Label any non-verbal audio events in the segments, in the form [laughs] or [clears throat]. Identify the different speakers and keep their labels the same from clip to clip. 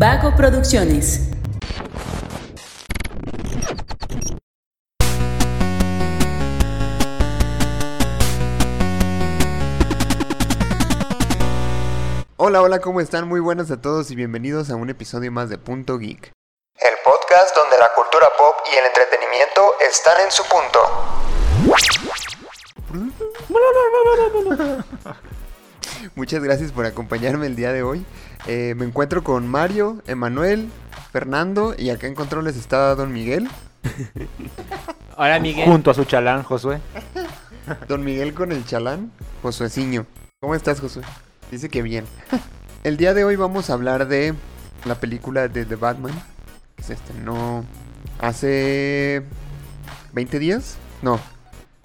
Speaker 1: Vago Producciones.
Speaker 2: Hola, hola, ¿cómo están? Muy buenas a todos y bienvenidos a un episodio más de Punto Geek.
Speaker 3: El podcast donde la cultura pop y el entretenimiento están en su punto. [laughs]
Speaker 2: Muchas gracias por acompañarme el día de hoy. Eh, me encuentro con Mario, Emanuel, Fernando y acá en controles está Don Miguel. [laughs]
Speaker 4: Hola, Miguel.
Speaker 5: Junto a su chalán, Josué. [laughs]
Speaker 2: Don Miguel con el chalán, Josueciño. ¿Cómo estás, Josué? Dice que bien. [laughs] El día de hoy vamos a hablar de la película de The Batman, que se estrenó hace 20 días. No,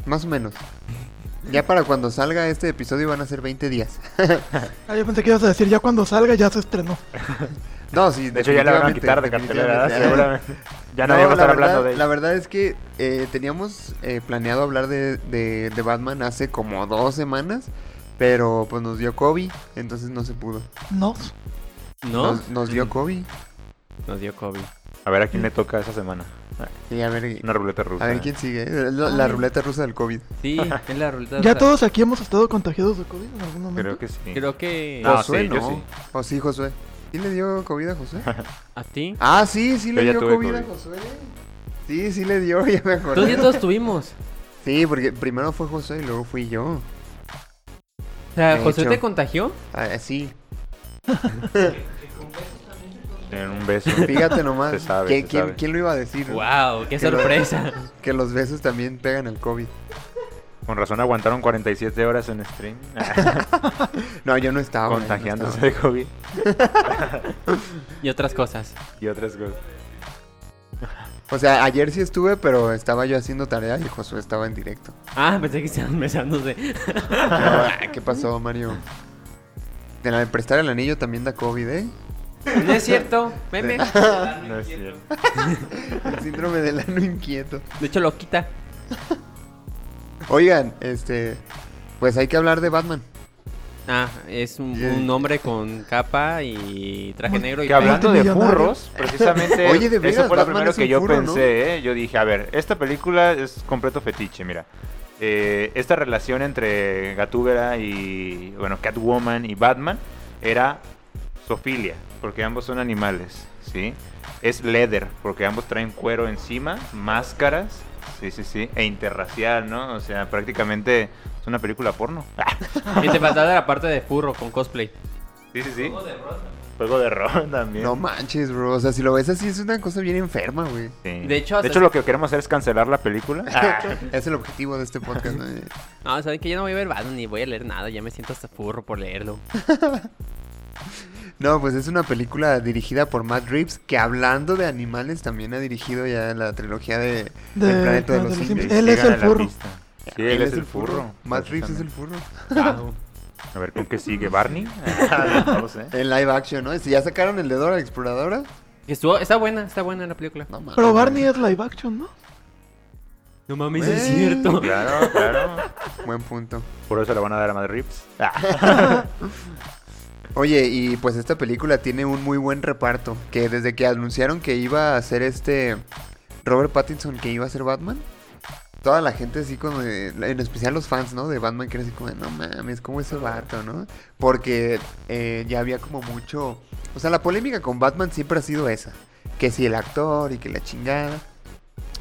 Speaker 2: más o menos. Ya para cuando salga este episodio van a ser 20 días. [laughs]
Speaker 6: Ah, yo pensé que ibas a decir ya cuando salga ya se estrenó. [laughs]
Speaker 2: No, sí,
Speaker 5: De hecho, ya la van a quitar de cartelera, seguramente. Ya
Speaker 2: No,
Speaker 5: nadie va a
Speaker 2: la
Speaker 5: estar
Speaker 2: verdad,
Speaker 5: hablando de ella.
Speaker 2: La verdad es que eh, teníamos eh, planeado hablar de, de, de Batman hace como dos semanas, pero pues nos dio COVID, entonces no se pudo.
Speaker 6: No.
Speaker 4: ¿No?
Speaker 2: Nos, nos dio COVID.
Speaker 4: Nos dio COVID.
Speaker 5: A ver a quién le toca esa semana. Ah,
Speaker 2: Sí, a ver,
Speaker 5: Una ruleta rusa.
Speaker 2: a ver quién sigue. La, la ruleta rusa del COVID.
Speaker 4: Sí, [laughs] es la ruleta.
Speaker 6: Ya todos aquí hemos estado contagiados de COVID en algún momento.
Speaker 5: Creo que sí.
Speaker 4: Creo que.
Speaker 5: No,
Speaker 2: Josué,
Speaker 5: sí, yo
Speaker 2: no.
Speaker 5: sí.
Speaker 2: ¿O sí, Josué? ¿Sí le dio COVID a Josué? [laughs]
Speaker 4: ¿A ti?
Speaker 2: ah, sí, sí
Speaker 5: Yo
Speaker 2: le dio COVID, a. Josué. Sí, sí le dio, [laughs] ya me
Speaker 4: Todos ya
Speaker 2: acordé.
Speaker 4: todos tuvimos.
Speaker 2: Sí, porque primero fue Josué y luego fui yo.
Speaker 4: O sea,
Speaker 2: De
Speaker 4: ¿José
Speaker 2: hecho.
Speaker 4: te contagió?
Speaker 2: Ah, sí,
Speaker 5: En un beso. [laughs]
Speaker 2: fíjate nomás.
Speaker 5: Se sabe,
Speaker 2: ¿Quién,
Speaker 5: se
Speaker 2: quién-
Speaker 5: sabe.
Speaker 2: quién lo iba a decir?
Speaker 4: ¡Wow! ¡Qué
Speaker 2: Que
Speaker 4: sorpresa!
Speaker 2: Que los besos también pegan el COVID.
Speaker 5: Con razón aguantaron 47 horas en stream. [laughs]
Speaker 2: No, yo no estaba. no
Speaker 5: contagiándose
Speaker 2: estaba.
Speaker 5: de COVID [laughs]
Speaker 4: y otras cosas.
Speaker 5: y otras cosas.
Speaker 2: O sea, ayer sí estuve, pero estaba yo haciendo tarea y Josué estaba en directo.
Speaker 4: Ah, pensé que estaban besándose.
Speaker 2: ¿Qué pasó, Mario? De la de prestar el anillo también da COVID, ¿eh?
Speaker 4: No es cierto. Meme. [laughs]
Speaker 5: No es cierto.
Speaker 2: El síndrome del ano inquieto.
Speaker 4: De hecho, lo quita.
Speaker 2: Oigan, este. Pues hay que hablar de Batman.
Speaker 4: Ah, es un, un hombre con capa y traje negro y
Speaker 5: Que hablando de furros, precisamente, [laughs]
Speaker 2: Oye, de veras,
Speaker 5: eso fue lo
Speaker 2: Batman
Speaker 5: primero
Speaker 2: es un
Speaker 5: que yo
Speaker 2: furro, ¿no?
Speaker 5: pensé, ¿eh? Yo dije, a ver, esta película es completo fetiche, mira. Eh, esta relación entre Gatúbela y, bueno, Catwoman y Batman era zoofilia, porque ambos son animales, ¿sí? Es leather, porque ambos traen cuero encima, máscaras, sí, sí, sí, e interracial, ¿no? O sea, prácticamente es una película porno. [laughs]
Speaker 4: Y te faltaba la parte de furro con cosplay.
Speaker 5: sí, sí, sí. Juego de rol [laughs] también.
Speaker 2: No manches, bro. O sea, si lo ves así, es una cosa bien enferma, güey.
Speaker 5: Sí.
Speaker 4: De hecho, hasta-
Speaker 5: lo que queremos hacer es cancelar la película. [laughs]
Speaker 2: Es el objetivo de este podcast, ¿no?
Speaker 4: No, saben que ya no voy a ver Batman ni voy a leer nada. Ya me siento hasta furro por leerlo.
Speaker 2: No, pues es una película dirigida por Matt Reeves, que hablando de animales también ha dirigido ya la trilogía de,
Speaker 6: De-
Speaker 2: El planeta de
Speaker 6: de
Speaker 2: los simios.
Speaker 6: Él es el furro.
Speaker 5: Sí, él, es, el furro.
Speaker 2: Matt Reeves es el furro.
Speaker 5: A ver, ¿con qué sigue? ¿Barney? [laughs] no sé.
Speaker 2: En live action, ¿no? Si ya sacaron el de Dora la Exploradora.
Speaker 4: Estuvo, está buena, está buena la película.
Speaker 2: No.
Speaker 6: Pero Barney es live action, ¿no?
Speaker 4: No mames, es cierto.
Speaker 5: Claro, claro.
Speaker 2: Buen punto.
Speaker 5: Por eso le van a dar a Matt Reeves. [laughs] [laughs]
Speaker 2: Oye, y pues esta película tiene un muy buen reparto. Que desde que anunciaron que iba a ser este Robert Pattinson, que iba a ser Batman, toda la gente así como, en especial los fans, ¿no? De Batman, que era así como, de, no mames, ¿cómo ese vato, no? Porque eh, ya había como mucho... O sea, la polémica con Batman siempre ha sido esa. Que si el actor y que la chingada.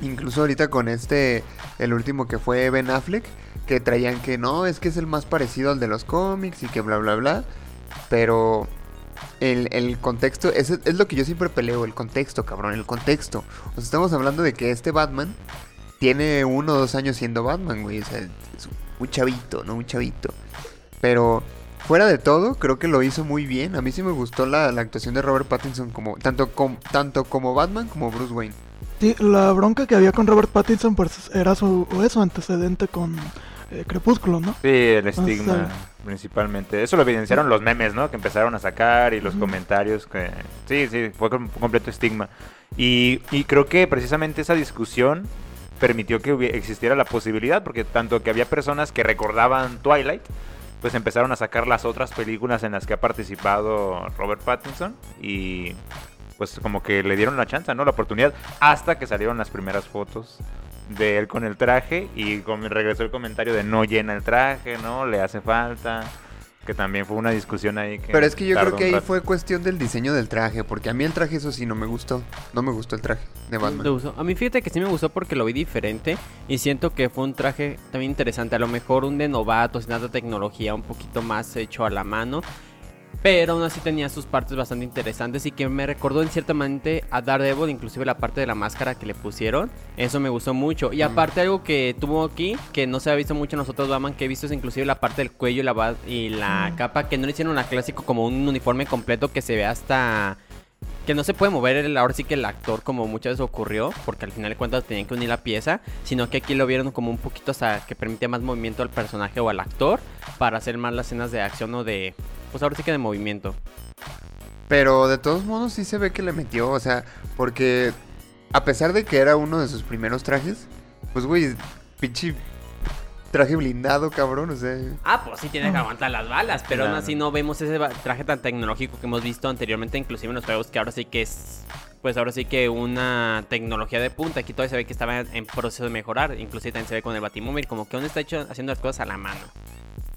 Speaker 2: Incluso ahorita con este, el último que fue Ben Affleck, que traían que no, es que es el más parecido al de los cómics y que bla, bla, bla. Pero el, el contexto, es, es lo que yo siempre peleo, el contexto, cabrón, el contexto. O sea, estamos hablando de que este Batman tiene uno o dos años siendo Batman, güey. O sea, es un chavito, ¿no? Un chavito. Pero fuera de todo, creo que lo hizo muy bien. A mí sí me gustó la, la actuación de Robert Pattinson como tanto, com- tanto como Batman como Bruce Wayne.
Speaker 6: Sí, la bronca que había con Robert Pattinson pues era su, o es su antecedente con eh, Crepúsculo, ¿no?
Speaker 5: Sí, el estigma,
Speaker 6: sea-
Speaker 5: principalmente. Eso lo evidenciaron los memes, ¿no? Que empezaron a sacar y los comentarios. que Sí, sí, fue un completo estigma. Y, y creo que precisamente esa discusión permitió que existiera la posibilidad, porque tanto que había personas que recordaban Twilight, pues empezaron a sacar las otras películas en las que ha participado Robert Pattinson y pues como que le dieron la chance, ¿no? La oportunidad hasta que salieron las primeras fotos de él con el traje y con, regresó el comentario de no llena el traje, ¿no? Le hace falta. Que también fue una discusión ahí. Que
Speaker 2: Pero es que yo creo que ahí fue cuestión del diseño del traje, porque a mí el traje eso sí no me gustó. No me gustó el traje de
Speaker 4: ¿Te
Speaker 2: Batman.
Speaker 4: gustó? A mí fíjate que sí me gustó porque lo vi diferente y siento que fue un traje también interesante. A lo mejor un de novato, sin tanta tecnología, un poquito más hecho a la mano. Pero aún así tenía sus partes bastante interesantes y que me recordó en cierta manera a Daredevil, inclusive la parte de la máscara que le pusieron. Eso me gustó mucho. Y aparte algo que tuvo aquí, que no se ha visto mucho en nosotros Batman, que he visto es inclusive la parte del cuello y la, y la capa, que no le hicieron la clásico como un uniforme completo que se ve hasta que no se puede mover el, ahora sí que el actor como muchas veces ocurrió, porque al final de cuentas tenían que unir la pieza, sino que aquí lo vieron como un poquito hasta que permitía más movimiento al personaje o al actor para hacer más las escenas de acción o de, pues ahora sí que de movimiento.
Speaker 2: Pero de todos modos sí se ve que le metió, o sea, porque a pesar de que era uno de sus primeros trajes, pues güey, pinche traje blindado, cabrón, o sea...
Speaker 4: Ah, pues sí tiene que aguantar las balas, pero aún así no vemos ese traje tan tecnológico que hemos visto anteriormente, inclusive en los juegos, que ahora sí que es, pues ahora sí que una tecnología de punta. Aquí todavía se ve que estaba en proceso de mejorar, inclusive también se ve con el Batimóvil, como que aún está hecho haciendo las cosas a la mano.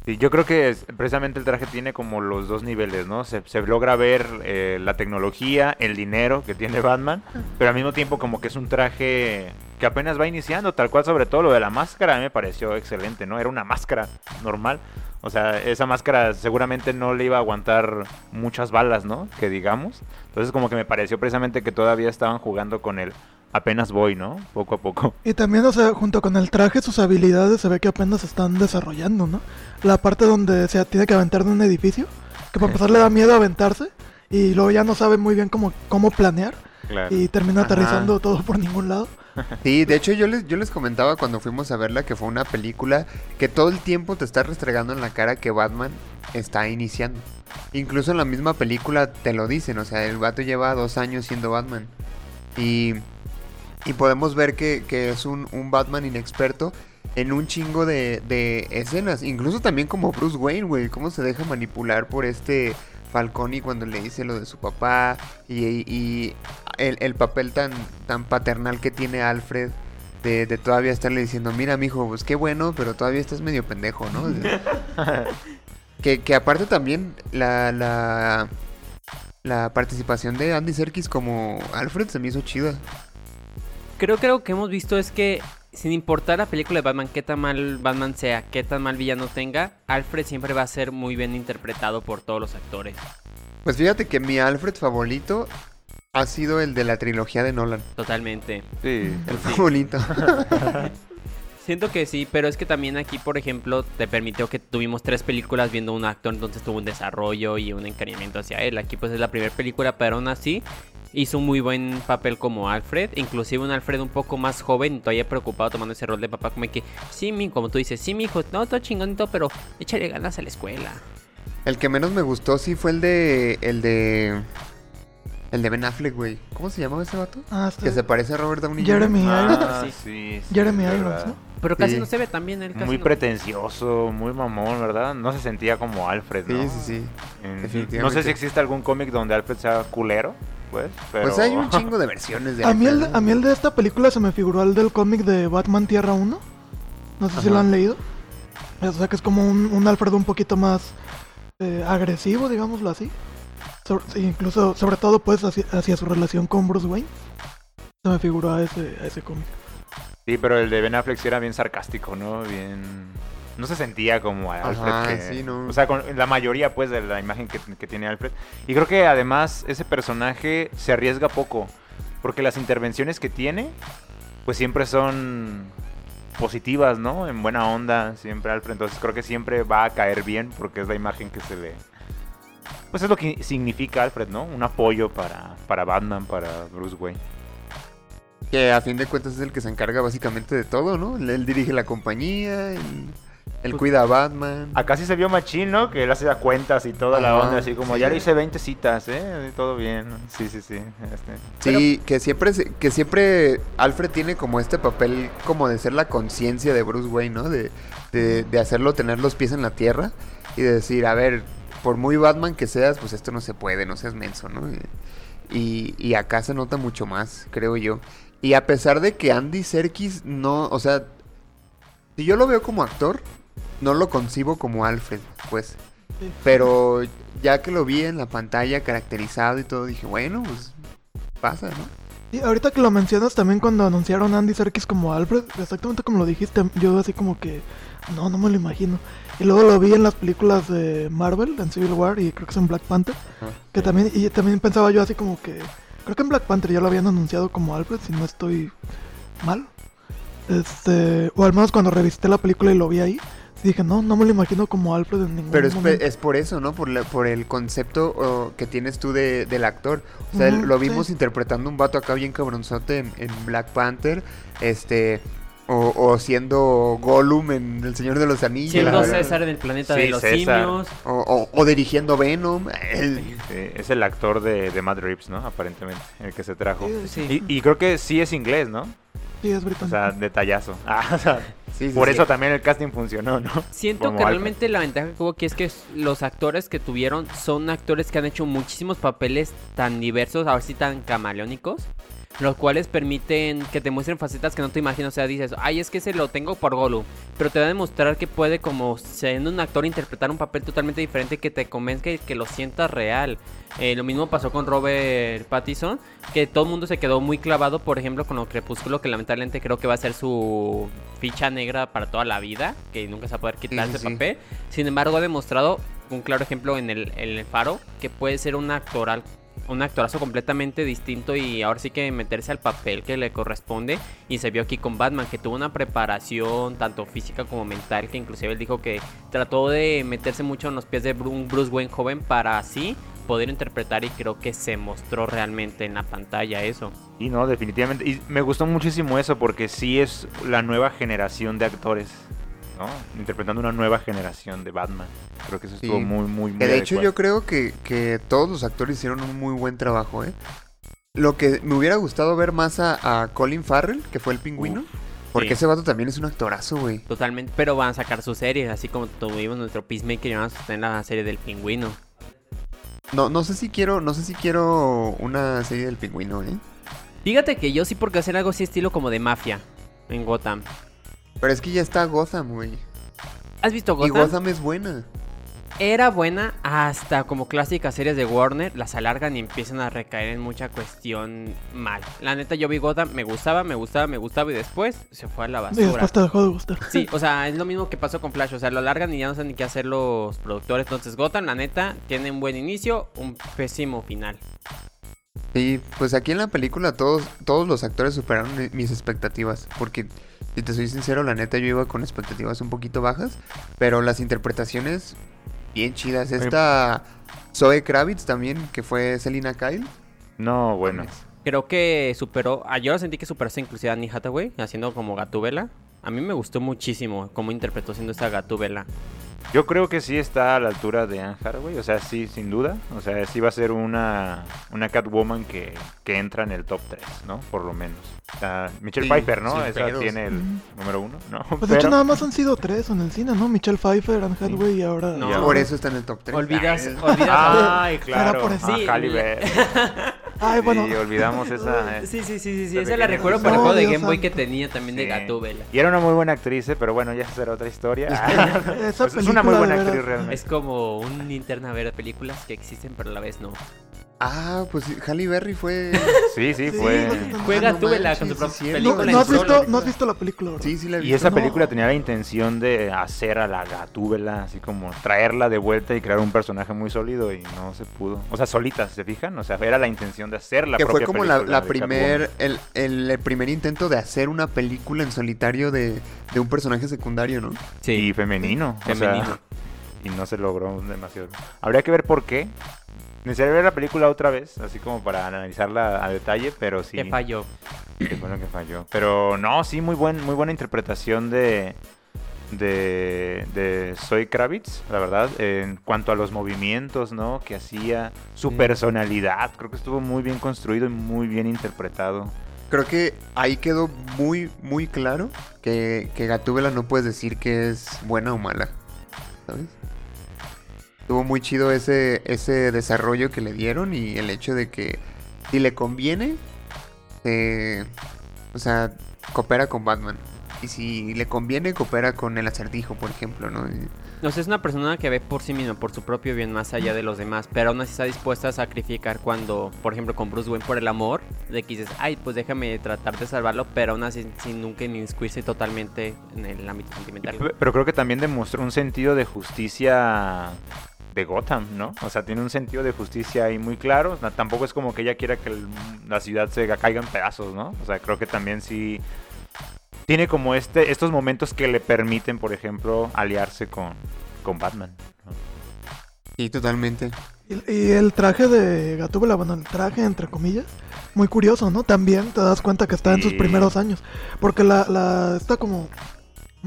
Speaker 5: Sí, yo creo que es- precisamente el traje tiene como los dos niveles, ¿no? Se, se logra ver eh, la tecnología, el dinero que tiene Batman, pero al mismo tiempo como que es un traje que apenas va iniciando, tal cual sobre todo lo de la máscara, a mí me pareció excelente, ¿no? Era una máscara normal, o sea, esa máscara seguramente no le iba a aguantar muchas balas, ¿no? Que digamos. Entonces como que me pareció precisamente que todavía estaban jugando con el apenas voy, ¿no? Poco a poco.
Speaker 6: Y también, o sea, junto con el traje, sus habilidades se ve que apenas se están desarrollando, ¿no? La parte donde se tiene que aventar de un edificio, que para empezar le da miedo aventarse, y luego ya no sabe muy bien cómo, cómo planear,
Speaker 5: Claro.
Speaker 6: y termina
Speaker 2: Ajá.
Speaker 6: aterrizando todo por ningún lado. [laughs]
Speaker 2: Sí, de hecho yo les, yo les comentaba cuando fuimos a verla que fue una película que todo el tiempo te está restregando en la cara que Batman está iniciando. Incluso en la misma película te lo dicen, o sea, el vato lleva dos años siendo Batman. Y, y podemos ver que, que es un, un Batman inexperto en un chingo de, de escenas. Incluso también como Bruce Wayne, güey, cómo se deja manipular por este Falcone cuando le dice lo de su papá y, y el, el papel tan, tan paternal que tiene Alfred de, de todavía estarle diciendo, mira, mijo, pues qué bueno, pero todavía estás medio pendejo, ¿no? [laughs] que, que aparte también la, la, la participación de Andy Serkis como Alfred se me hizo chida.
Speaker 4: Creo que lo que hemos visto es que sin importar la película de Batman, qué tan mal Batman sea, qué tan mal villano tenga, Alfred siempre va a ser muy bien interpretado por todos los actores.
Speaker 2: Pues fíjate que mi Alfred favorito ha sido el de la trilogía de Nolan.
Speaker 4: Totalmente.
Speaker 5: Sí.
Speaker 2: El favorito. [laughs]
Speaker 4: Siento que sí, pero es que también aquí, por ejemplo, te permitió que tuvimos tres películas viendo un actor, entonces tuvo un desarrollo y un encariñamiento hacia él. Aquí pues es la primera película, pero aún así hizo un muy buen papel como Alfred, inclusive un Alfred un poco más joven, todavía preocupado tomando ese rol de papá, como que, sí, mi, como tú dices, sí, mi hijo, no, todo chingonito, pero échale ganas a la escuela.
Speaker 2: El que menos me gustó sí fue el de. El de. El de Ben Affleck, güey. ¿Cómo se llamaba ese vato?
Speaker 6: Ah,
Speaker 2: Que se parece a Robert Downey Jr.
Speaker 6: Jeremy Irons.
Speaker 5: Ah,
Speaker 4: Sí.
Speaker 5: sí, sí,
Speaker 6: Jeremy Irons. ¿no?
Speaker 4: Pero casi
Speaker 2: Sí.
Speaker 4: no se ve tan bien él, casi
Speaker 5: Muy
Speaker 4: no.
Speaker 5: pretencioso, muy mamón, ¿verdad? No se sentía como Alfred, ¿no?
Speaker 2: Sí, sí, sí.
Speaker 5: En-
Speaker 2: definitivamente.
Speaker 5: No sé si existe algún cómic donde Alfred sea culero, pues, pero...
Speaker 2: Pues hay un chingo de versiones de
Speaker 6: A a mí el de esta película se me figuró el del cómic de Batman Tierra 1. No sé si lo han leído. O sea que es como un, un Alfred un poquito más eh, agresivo, digámoslo así. Sobre- incluso, sobre todo, pues, hacia, hacia su relación con Bruce Wayne. Se me figuró a ese, a ese cómic.
Speaker 5: Sí, pero el de Ben Affleck sí era bien sarcástico, ¿no? Bien... No se sentía como a Alfred
Speaker 2: Ajá,
Speaker 5: que-
Speaker 2: sí, no.
Speaker 5: O sea, con la mayoría, pues, de la imagen que, que tiene Alfred. Y creo que, además, ese personaje se arriesga poco. Porque las intervenciones que tiene, pues, siempre son positivas, ¿no? En buena onda, siempre Alfred. Entonces creo que siempre va a caer bien porque es la imagen que se le... Pues es lo que significa Alfred, ¿no? Un apoyo para, para Batman, para Bruce Wayne.
Speaker 2: Que a fin de cuentas es el que se encarga básicamente de todo, ¿no? Él, dirige la compañía, él, él
Speaker 5: Pues-
Speaker 2: cuida a Batman.
Speaker 5: Acá sí se vio machín, ¿no? Que él hacía cuentas y toda la onda, así como
Speaker 2: sí.
Speaker 5: ya le hice 20 citas, ¿eh? Todo bien. Sí, sí, sí. este.
Speaker 2: Sí, que siempre que siempre Alfred tiene como este papel como de ser la conciencia de Bruce Wayne, ¿no? De, de, de hacerlo tener los pies en la tierra. y de decir, a ver, por muy Batman que seas, pues esto no se puede, no seas menso, ¿no? Y, y acá se nota mucho más, creo yo. Y a pesar de que Andy Serkis no, o sea, si yo lo veo como actor, no lo concibo como Alfred, pues. Pero ya que lo vi en la pantalla caracterizado y todo, dije, bueno, pues pasa, ¿no?
Speaker 6: Sí, ahorita que lo mencionas también cuando anunciaron Andy Serkis como Alfred, exactamente como lo dijiste, yo así como que no, no me lo imagino. Y luego lo vi en las películas de Marvel, en Civil War y creo que es en Black Panther, que también y también pensaba yo así como que creo que en Black Panther ya lo habían anunciado como Alfred, si no estoy mal. Este, o al menos cuando revisité la película y lo vi ahí, dije, no, no me lo imagino como Alfred en ningún
Speaker 2: Pero es,
Speaker 6: momento.
Speaker 2: es por eso, ¿no? Por, la- por el concepto oh, que tienes tú de, del actor. O sea, lo vimos
Speaker 6: sí.
Speaker 2: interpretando un vato acá bien cabronzote en, en Black Panther, este, o, o siendo Gollum en El Señor de los Anillos.
Speaker 4: Siendo. César en el planeta
Speaker 5: Sí,
Speaker 4: de los
Speaker 5: César.
Speaker 4: simios.
Speaker 2: O, o- o dirigiendo Venom. El-
Speaker 5: Sí, es el actor de, de Matt Reeves, ¿no? Aparentemente, el que se trajo.
Speaker 6: Sí.
Speaker 5: Y, y creo que sí es inglés, ¿no?
Speaker 6: Sí, es
Speaker 5: O sea, detallazo. [laughs] Ah, o sea,
Speaker 2: sí, sí,
Speaker 5: por
Speaker 2: sí.
Speaker 5: eso también el casting funcionó, ¿no?
Speaker 4: Siento
Speaker 5: Como
Speaker 4: que realmente la ventaja que hubo aquí es que los actores que tuvieron son actores que han hecho muchísimos papeles tan diversos, ahora sí tan camaleónicos, los cuales permiten que te muestren facetas que no te imaginas. O sea, dices, ay, es que se lo tengo por Golu, pero te va a demostrar que puede, como siendo un actor, interpretar un papel totalmente diferente que te convenzca y que lo sientas real. Eh, lo mismo pasó con Robert Pattinson, que todo el mundo se quedó muy clavado, por ejemplo, con lo Crepúsculo, que lamentablemente creo que va a ser su ficha negra para toda la vida, que nunca se va a poder quitar
Speaker 2: Sí, sí,
Speaker 4: ese
Speaker 2: sí.
Speaker 4: papel. Sin embargo, ha demostrado un claro ejemplo en el, en el Faro, que puede ser un actoral un actorazo completamente distinto y ahora sí que meterse al papel que le corresponde y se vio aquí con Batman que tuvo una preparación tanto física como mental que inclusive él dijo que trató de meterse mucho en los pies de Bruce Wayne joven para así poder interpretar y creo que se mostró realmente en la pantalla eso.
Speaker 5: Y no, definitivamente. Y me gustó muchísimo eso porque sí es la nueva generación de actores, ¿no? Interpretando una nueva generación de Batman. Creo que eso estuvo
Speaker 2: Sí.
Speaker 5: muy, muy, muy
Speaker 2: Que de hecho
Speaker 5: adecuado.
Speaker 2: yo creo que, que todos los actores hicieron un muy buen trabajo, ¿eh? Lo que me hubiera gustado ver más a, a Colin Farrell, que fue el pingüino. porque
Speaker 4: sí.
Speaker 2: ese vato también es un actorazo, güey.
Speaker 4: Totalmente, pero van a sacar su serie, así como tuvimos nuestro Peacemaker y van a sostener la serie del pingüino.
Speaker 2: No, no sé si quiero, no sé si quiero una serie del pingüino, ¿eh?
Speaker 4: Fíjate que yo sí porque hacer algo así estilo como de mafia en Gotham.
Speaker 2: Pero es que ya está Gotham, güey.
Speaker 4: ¿Has visto
Speaker 2: Y
Speaker 4: Gotham?
Speaker 2: Gotham es buena.
Speaker 4: Era buena hasta como clásicas series de Warner, las alargan y empiezan a recaer en mucha cuestión mal. La neta yo vi Gotham, me gustaba, me gustaba, me gustaba y después se fue a la
Speaker 6: y
Speaker 4: basura.
Speaker 6: después te dejó de gustar.
Speaker 4: Sí, o sea, es lo mismo que pasó con Flash, o sea, lo alargan y ya no saben ni qué hacer los productores. Entonces Gotham, la neta, tiene un buen inicio, un pésimo final.
Speaker 2: Sí, pues aquí en la película todos, todos los actores superaron mi- mis expectativas. Porque, si te soy sincero, la neta yo iba con expectativas un poquito bajas. Pero las interpretaciones, bien chidas. Esta Zoe Kravitz también, que fue Selina Kyle.
Speaker 5: No, bueno.
Speaker 4: Creo que superó, ah, yo sentí que superó inclusive a Annie Hathaway haciendo como Gatúbela. A mí me gustó muchísimo cómo interpretó siendo esta Gatúbela.
Speaker 5: Yo creo que sí está a la altura de Anne Hathaway, o sea, sí, sin duda. O sea, sí va a ser una, una Catwoman que, que entra en el top 3, ¿no? Por lo menos. O sea, Michelle
Speaker 2: Sí,
Speaker 5: Pfeiffer, ¿no? Esa
Speaker 2: pedos.
Speaker 5: tiene el número uno, ¿no?
Speaker 6: Pues de hecho nada más han sido tres en el cine, ¿no? Michelle Pfeiffer, Anne Hathaway y ahora...
Speaker 4: No.
Speaker 2: Por eso está en el top 3.
Speaker 4: Olvidas, olvidas
Speaker 5: Ay, claro.
Speaker 6: por eso.
Speaker 5: Ah. [laughs]
Speaker 6: Ay, bueno.
Speaker 5: Sí, olvidamos esa. eh.
Speaker 4: Sí, sí, sí, sí, sí.
Speaker 5: Esa
Speaker 4: la recuerdo por el juego de Game Boy
Speaker 6: santo.
Speaker 4: que tenía también de. Gatúbela.
Speaker 5: Y era una muy buena actriz, eh, pero bueno, ya será otra historia. [laughs]
Speaker 6: Esa
Speaker 5: Pues es una muy
Speaker 6: película,
Speaker 5: buena actriz realmente.
Speaker 4: Es como un linterna ver películas que existen pero a la vez no.
Speaker 2: Ah, pues sí, Halle Berry fue.
Speaker 5: Sí, [laughs]
Speaker 6: Sí,
Speaker 5: sí, fue.
Speaker 4: Gatúbela
Speaker 2: manches,
Speaker 4: con su
Speaker 2: sí,
Speaker 4: propia.
Speaker 6: No,
Speaker 4: película
Speaker 6: no
Speaker 4: en
Speaker 6: has
Speaker 4: solo.
Speaker 6: visto, no has visto la película, ¿verdad?
Speaker 2: Sí, sí la vi.
Speaker 5: Y esa
Speaker 6: No.
Speaker 5: película tenía la intención de hacer a la Gatúbela, así como traerla de vuelta y crear un personaje muy sólido y no se pudo. O sea, solita, ¿se fijan? O sea, era la intención de hacer la
Speaker 2: Que fue como la,
Speaker 5: película
Speaker 2: la primer, el, el- el primer intento de hacer una película en solitario de, de un personaje secundario, ¿no?
Speaker 5: Y femenino. o sea,
Speaker 4: Femenino.
Speaker 5: y no se logró demasiado. Habría que ver por qué. Necesitaría ver la película otra vez, así como para analizarla a detalle, pero sí.
Speaker 4: Que falló.
Speaker 5: que fue lo que falló. Pero no, sí, muy, buen, muy buena interpretación de, de, de Zoe Kravitz, la verdad, en cuanto a los movimientos, ¿no? Que hacía, su personalidad, creo que estuvo muy bien construido y muy bien interpretado.
Speaker 2: Creo que ahí quedó muy, muy claro que, que Gatúbela no puedes decir que es buena o mala. ¿Sabes? Estuvo muy chido ese, ese desarrollo que le dieron y el hecho de que si le conviene, eh, o sea, coopera con Batman. Y si le conviene, coopera con el acertijo, por ejemplo, ¿no? Y-
Speaker 4: No sé, es una persona que ve por sí misma, por su propio bien, más allá de los demás, pero aún así está dispuesta a sacrificar cuando, por ejemplo, con Bruce Wayne por el amor, de que dices, ay, pues déjame tratar de salvarlo, pero aún así sin nunca inscribirse totalmente en el ámbito sentimental.
Speaker 5: Pe- Pero creo que también demostró un sentido de justicia de Gotham, ¿no? O sea, tiene un sentido de justicia ahí muy claro. O sea, tampoco es como que ella quiera que el- la ciudad se caiga en pedazos, ¿no? O sea, creo que también sí tiene como este estos momentos que le permiten, por ejemplo, aliarse con, con Batman. ¿no?
Speaker 2: Sí, totalmente.
Speaker 6: Y, y el traje de Gatúbela, bueno, el traje entre comillas, muy curioso, ¿no? También te das cuenta que está en sus primeros años. Porque la, la, esta como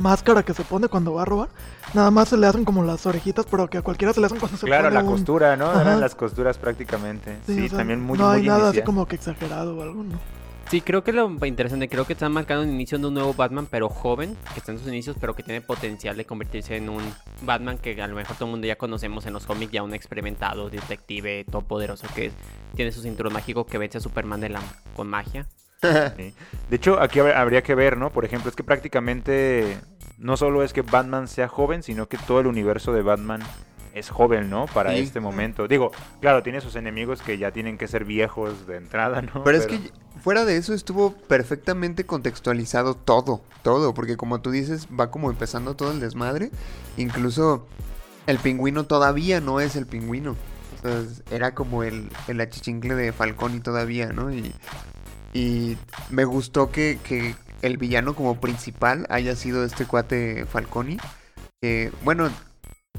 Speaker 6: máscara que se pone cuando va a robar, nada más se le hacen como las orejitas, pero que a cualquiera se le hacen cuando se
Speaker 5: Claro,
Speaker 6: pone
Speaker 5: la
Speaker 6: un-
Speaker 5: costura, ¿no?
Speaker 6: Ajá.
Speaker 5: Eran las costuras prácticamente. Sí,
Speaker 6: o sea,
Speaker 5: también muy,
Speaker 6: No hay
Speaker 5: muy
Speaker 6: nada así como que exagerado o algo, ¿no?
Speaker 4: Sí, creo que lo interesante, creo que están marcando el inicio de un nuevo Batman, pero joven, que está en sus inicios, pero que tiene potencial de convertirse en un Batman que a lo mejor todo el mundo ya conocemos en los cómics, ya un experimentado, detective, todopoderoso, que tiene su cinturón mágico que vence a Superman de la, con magia. [laughs]
Speaker 5: De hecho, aquí hab- habría que ver, ¿no? Por ejemplo, es que prácticamente no solo es que Batman sea joven, sino que todo el universo de Batman es joven, ¿no? Para
Speaker 2: Sí.
Speaker 5: este momento. Digo, claro, tiene sus enemigos que ya tienen que ser viejos de entrada, ¿no?
Speaker 2: Pero es que fuera de eso estuvo perfectamente contextualizado todo, todo, porque como tú dices, va como empezando todo el desmadre. Incluso el pingüino todavía no es el pingüino. O sea, es- era como el, el achichincle de Falconi todavía, ¿no? Y, y me gustó que, que el villano como principal haya sido este cuate Falconi. Que, bueno,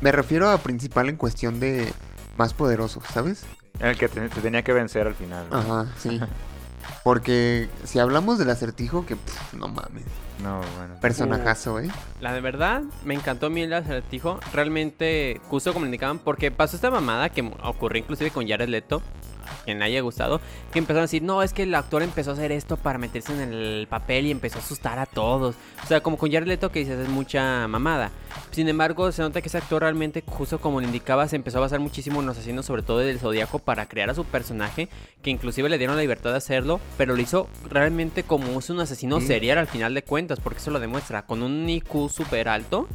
Speaker 2: me refiero a principal en cuestión de más poderoso, ¿sabes?
Speaker 5: El que te, te tenía que vencer al final. ¿no?
Speaker 2: Ajá, sí. [laughs] Porque si hablamos del acertijo, que pff, no mames.
Speaker 5: No, bueno.
Speaker 2: Personajazo, ¿eh?
Speaker 4: La de verdad, me encantó a mí el acertijo. Realmente, justo como le indicaban, porque pasó esta mamada que ocurrió inclusive con Jared Leto. Quien le haya gustado, que empezaron a decir, no, es que el actor empezó a hacer esto para meterse en el papel y empezó a asustar a todos. O sea, como con Jared Leto que dices, es mucha mamada. Sin embargo, se nota que ese actor realmente, justo como le indicaba, se empezó a basar muchísimo en los asesinos, sobre todo del Zodíaco, para crear a su personaje, que inclusive le dieron la libertad de hacerlo, pero lo hizo realmente como un asesino serial al final de cuentas, porque eso lo demuestra, con un IQ súper alto,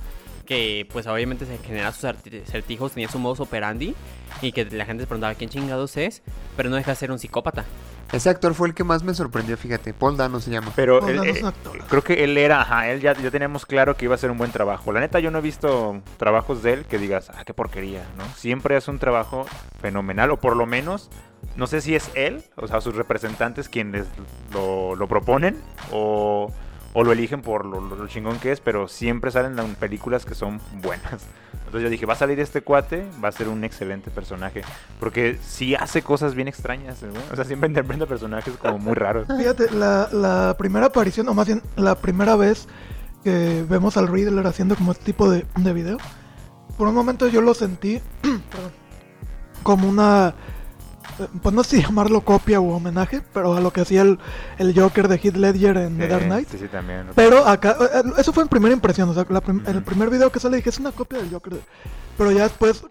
Speaker 4: que pues obviamente se genera sus acertijos, tenía su modus operandi, y que la gente se preguntaba quién chingados es, pero no deja de ser un psicópata.
Speaker 2: Ese actor fue el que más me sorprendió, fíjate. Paul Dano se llama.
Speaker 5: Pero él, eh,
Speaker 6: un actor.
Speaker 5: creo que él era, ajá, él ya, ya teníamos claro que iba a ser un buen trabajo. La neta, yo no he visto trabajos de él que digas, ah, qué porquería, ¿no? Siempre es un trabajo fenomenal, o por lo menos, no sé si es él, o sea, sus representantes quienes lo, lo proponen, o, o lo eligen por lo, chingón que es, pero siempre salen en películas que son buenas. Entonces yo dije, va a salir este cuate, va a ser un excelente personaje, porque sí hace cosas bien extrañas, o sea, siempre interpreta personajes como muy raros. [laughs]
Speaker 6: Fíjate, la, primera aparición, o más bien la primera vez que vemos al Riddler haciendo como este tipo de, de video, por un momento yo lo sentí [clears throat] como una, pues no sé si llamarlo copia u homenaje, pero a lo que hacía el, el Joker de Heath Ledger en The Dark Knight.
Speaker 5: Sí, sí, también.
Speaker 6: Pero acá, eh, eh, eso fue en primera impresión, o sea, la prim- el
Speaker 5: Ujú.
Speaker 6: primer video que sale dije, es una copia del Joker. de-". Pero ya después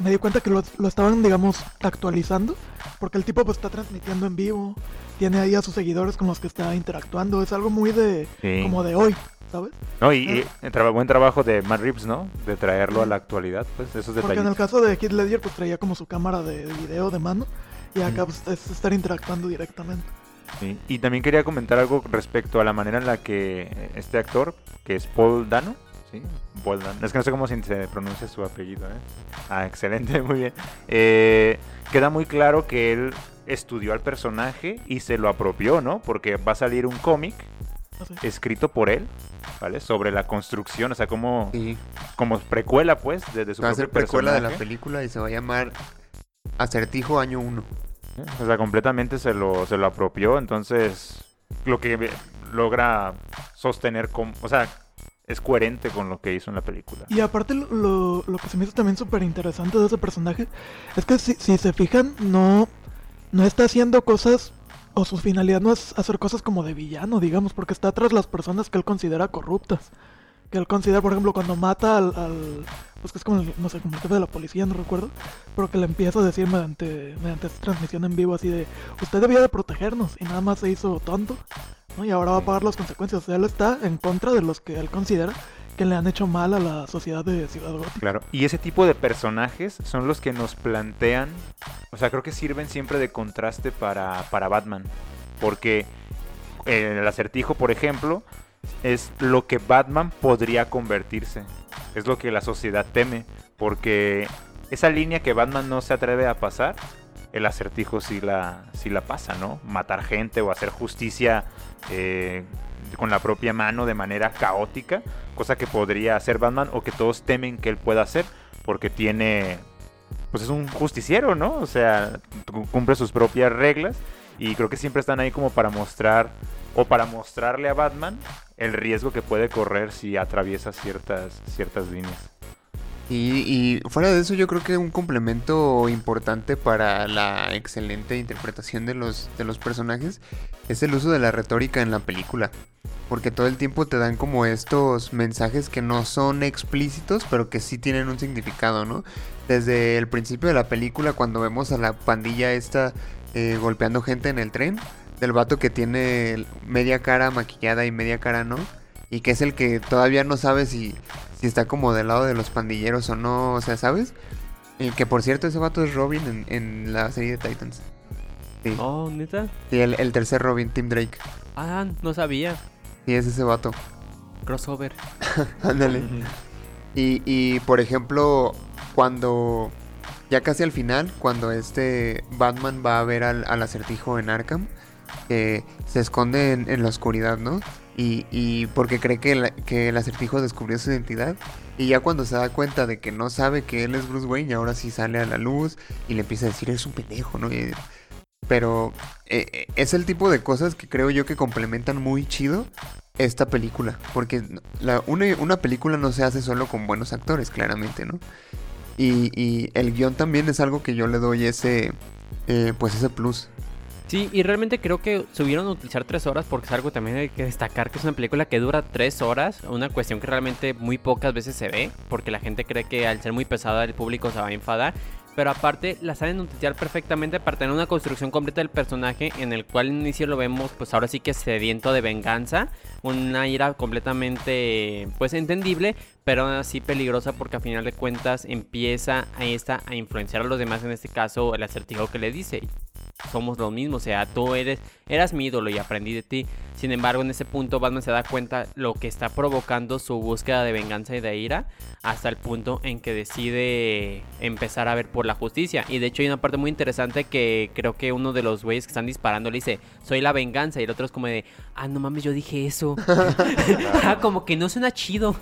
Speaker 6: me di cuenta que lo, lo estaban, digamos, actualizando, porque el tipo pues está transmitiendo en vivo, tiene ahí a sus seguidores con los que está interactuando, es algo muy de,
Speaker 5: Sí.
Speaker 6: como de hoy, ¿sabes?
Speaker 5: No, y, y tra- buen trabajo de Matt Reeves, ¿no? De traerlo a la actualidad, pues esos
Speaker 6: Porque en el
Speaker 5: detalles.
Speaker 6: caso de Heath Ledger pues traía como su cámara de video de mano, y acá pues, es estar interactuando directamente.
Speaker 5: Y también quería comentar algo respecto a la manera en la que este actor, que es Paul Dano, ¿sí? Paul Dano. Es que no sé cómo se pronuncia su apellido, ¿eh? Ah, excelente, [laughs] muy bien. Eh, queda muy claro que él estudió al personaje y se lo apropió, ¿no? Porque va a salir un cómic
Speaker 6: Así.
Speaker 5: escrito por él, ¿vale? Sobre la construcción, o sea, como,
Speaker 2: Sí.
Speaker 5: como precuela, pues, desde su
Speaker 2: Va a
Speaker 5: propio
Speaker 2: ser precuela de la película y se va a llamar Acertijo Año 1.
Speaker 5: O sea, completamente se lo, se lo apropió, entonces lo que logra sostener, con, o sea, es coherente con lo que hizo en la película.
Speaker 6: Y aparte lo, lo- lo que se me hizo también súper interesante de ese personaje es que si, si se fijan, no, no está haciendo cosas, o su finalidad no es hacer cosas como de villano, digamos, porque está tras las personas que él considera corruptas. Que él considera, por ejemplo, cuando mata al, al- pues que es como el, no sé, como el jefe de la policía, no recuerdo, pero que le empieza a decir mediante, mediante esta transmisión en vivo así de, usted debía de protegernos y nada más se hizo tonto, ¿no? Y ahora va a pagar las consecuencias. O sea, él está en contra de los que él considera que le han hecho mal a la sociedad de Ciudad.
Speaker 5: Claro. Y ese tipo de personajes son los que nos plantean, o sea, creo que sirven siempre de contraste para, para Batman. Porque eh, el acertijo, por ejemplo, es lo que Batman podría convertirse. Es lo que la sociedad teme. Porque esa línea que Batman no se atreve a pasar, el acertijo sí la, sí la pasa, ¿no? Matar gente o hacer justicia eh, con la propia mano de manera caótica, cosa que podría hacer Batman o que todos temen que él pueda hacer, porque tiene, pues es un justiciero, ¿no? O sea, cu- cumple sus propias reglas y creo que siempre están ahí como para mostrar o para mostrarle a Batman el riesgo que puede correr si atraviesa ciertas, ciertas líneas.
Speaker 2: Y, y fuera de eso, yo creo que un complemento importante para la excelente interpretación de los, de los personajes es el uso de la retórica en la película. Porque todo el tiempo te dan como estos mensajes que no son explícitos, pero que sí tienen un significado, ¿no? Desde el principio de la película, cuando vemos a la pandilla esta eh, golpeando gente en el tren, del vato que tiene media cara maquillada y media cara no, y que es el que todavía no sabe si, si está como del lado de los pandilleros o no, o sea, ¿sabes? Y que por cierto, ese vato es Robin en, en la serie de Titans. Sí,
Speaker 4: Oh, neta.
Speaker 2: Sí, el, el tercer Robin, Tim Drake.
Speaker 4: Ah, no sabía.
Speaker 2: Sí, es ese vato.
Speaker 4: Crossover. [laughs]
Speaker 2: Ándale. Y, y, por ejemplo, cuando ya casi al final, cuando este Batman va a ver al, al acertijo en Arkham, que se esconde en, la oscuridad, ¿no? Y, y porque cree que, que el acertijo descubrió su identidad. Y ya cuando se da cuenta de que no sabe que él es Bruce Wayne, y ahora sí sale a la luz y le empieza a decir, eres un pendejo, ¿no? Pero eh, eh, es el tipo de cosas que creo yo que complementan muy chido esta película. Porque una, una película no se hace solo con buenos actores, claramente, ¿no? Y, y el guion también es algo que yo le doy ese, eh, pues ese plus.
Speaker 4: Sí, y realmente creo que subieron a utilizar tres horas porque es algo también hay que destacar que es una película que dura tres horas, una cuestión que realmente muy pocas veces se ve, porque la gente cree que al ser muy pesada el público se va a enfadar, pero aparte la saben utilizar perfectamente para tener una construcción completa del personaje en el cual al inicio lo vemos pues ahora sí que sediento de venganza, una ira completamente pues entendible, pero aún así peligrosa porque a final de cuentas empieza a esta a influenciar a los demás, en este caso el acertijo que le dice, somos lo mismo, o sea, tú eres, eras mi ídolo y aprendí de ti. Sin embargo, en ese punto Batman se da cuenta lo que está provocando su búsqueda de venganza y de ira, hasta el punto en que decide empezar a ver por la justicia. Y de hecho hay una parte muy interesante que creo que uno de los güeyes que están disparando le dice, soy la venganza, y el otro es como de, ah, no mames, yo dije eso. [laughs] ah, como que no suena chido.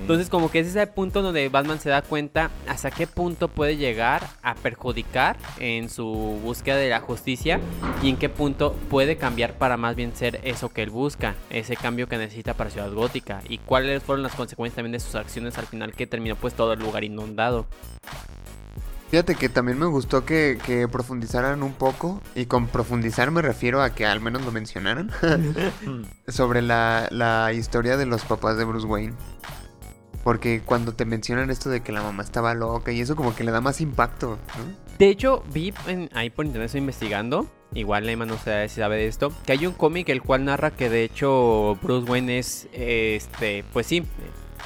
Speaker 4: Entonces como que es ese punto donde Batman se da cuenta hasta qué punto puede llegar a perjudicar en su búsqueda de la justicia y en qué punto puede cambiar para más bien ser eso que él busca, ese cambio que necesita para Ciudad Gótica y cuáles fueron las consecuencias también de sus acciones al final que terminó pues todo el lugar inundado.
Speaker 2: Fíjate que también me gustó que, que profundizaran un poco, y con profundizar me refiero a que al menos lo mencionaran, [laughs] sobre la, la historia de los papás de Bruce Wayne. Porque cuando te mencionan esto de que la mamá estaba loca y eso como que le da más impacto, ¿no?
Speaker 4: De hecho, vi en- ahí por internet estoy investigando. Igual Neymar no sé si sabe de esto. Que hay un cómic el cual narra que de hecho Bruce Wayne es este. Pues sí.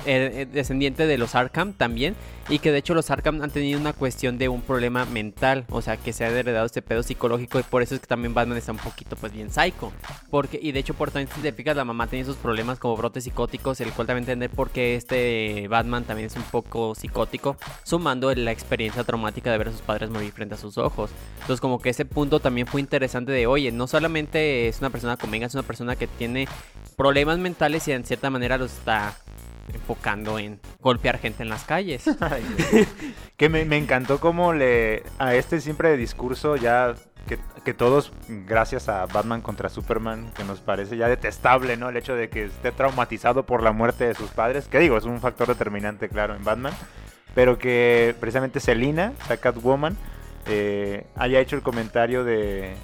Speaker 4: Eh, eh, descendiente de los Arkham también. Y que de hecho los Arkham han tenido una cuestión de un problema mental. O sea que se ha heredado este pedo psicológico. Y por eso es que también Batman está un poquito pues bien psycho. Porque, y de hecho por también si te la mamá tenía esos problemas como brotes psicóticos. El cual también entender por qué este Batman también es un poco psicótico. Sumando la experiencia traumática de ver a sus padres morir frente a sus ojos. Entonces como que ese punto también fue interesante de, oye, no solamente es una persona con venga, es una persona que tiene problemas mentales y en cierta manera los está enfocando en golpear gente en las calles. [laughs]
Speaker 5: Que me, encantó como le a este siempre discurso ya que, que todos gracias a Batman contra Superman que nos parece ya detestable no el hecho de que esté traumatizado por la muerte de sus padres que digo es un factor determinante claro en Batman pero que precisamente Selina o sea, Catwoman eh, haya hecho el comentario de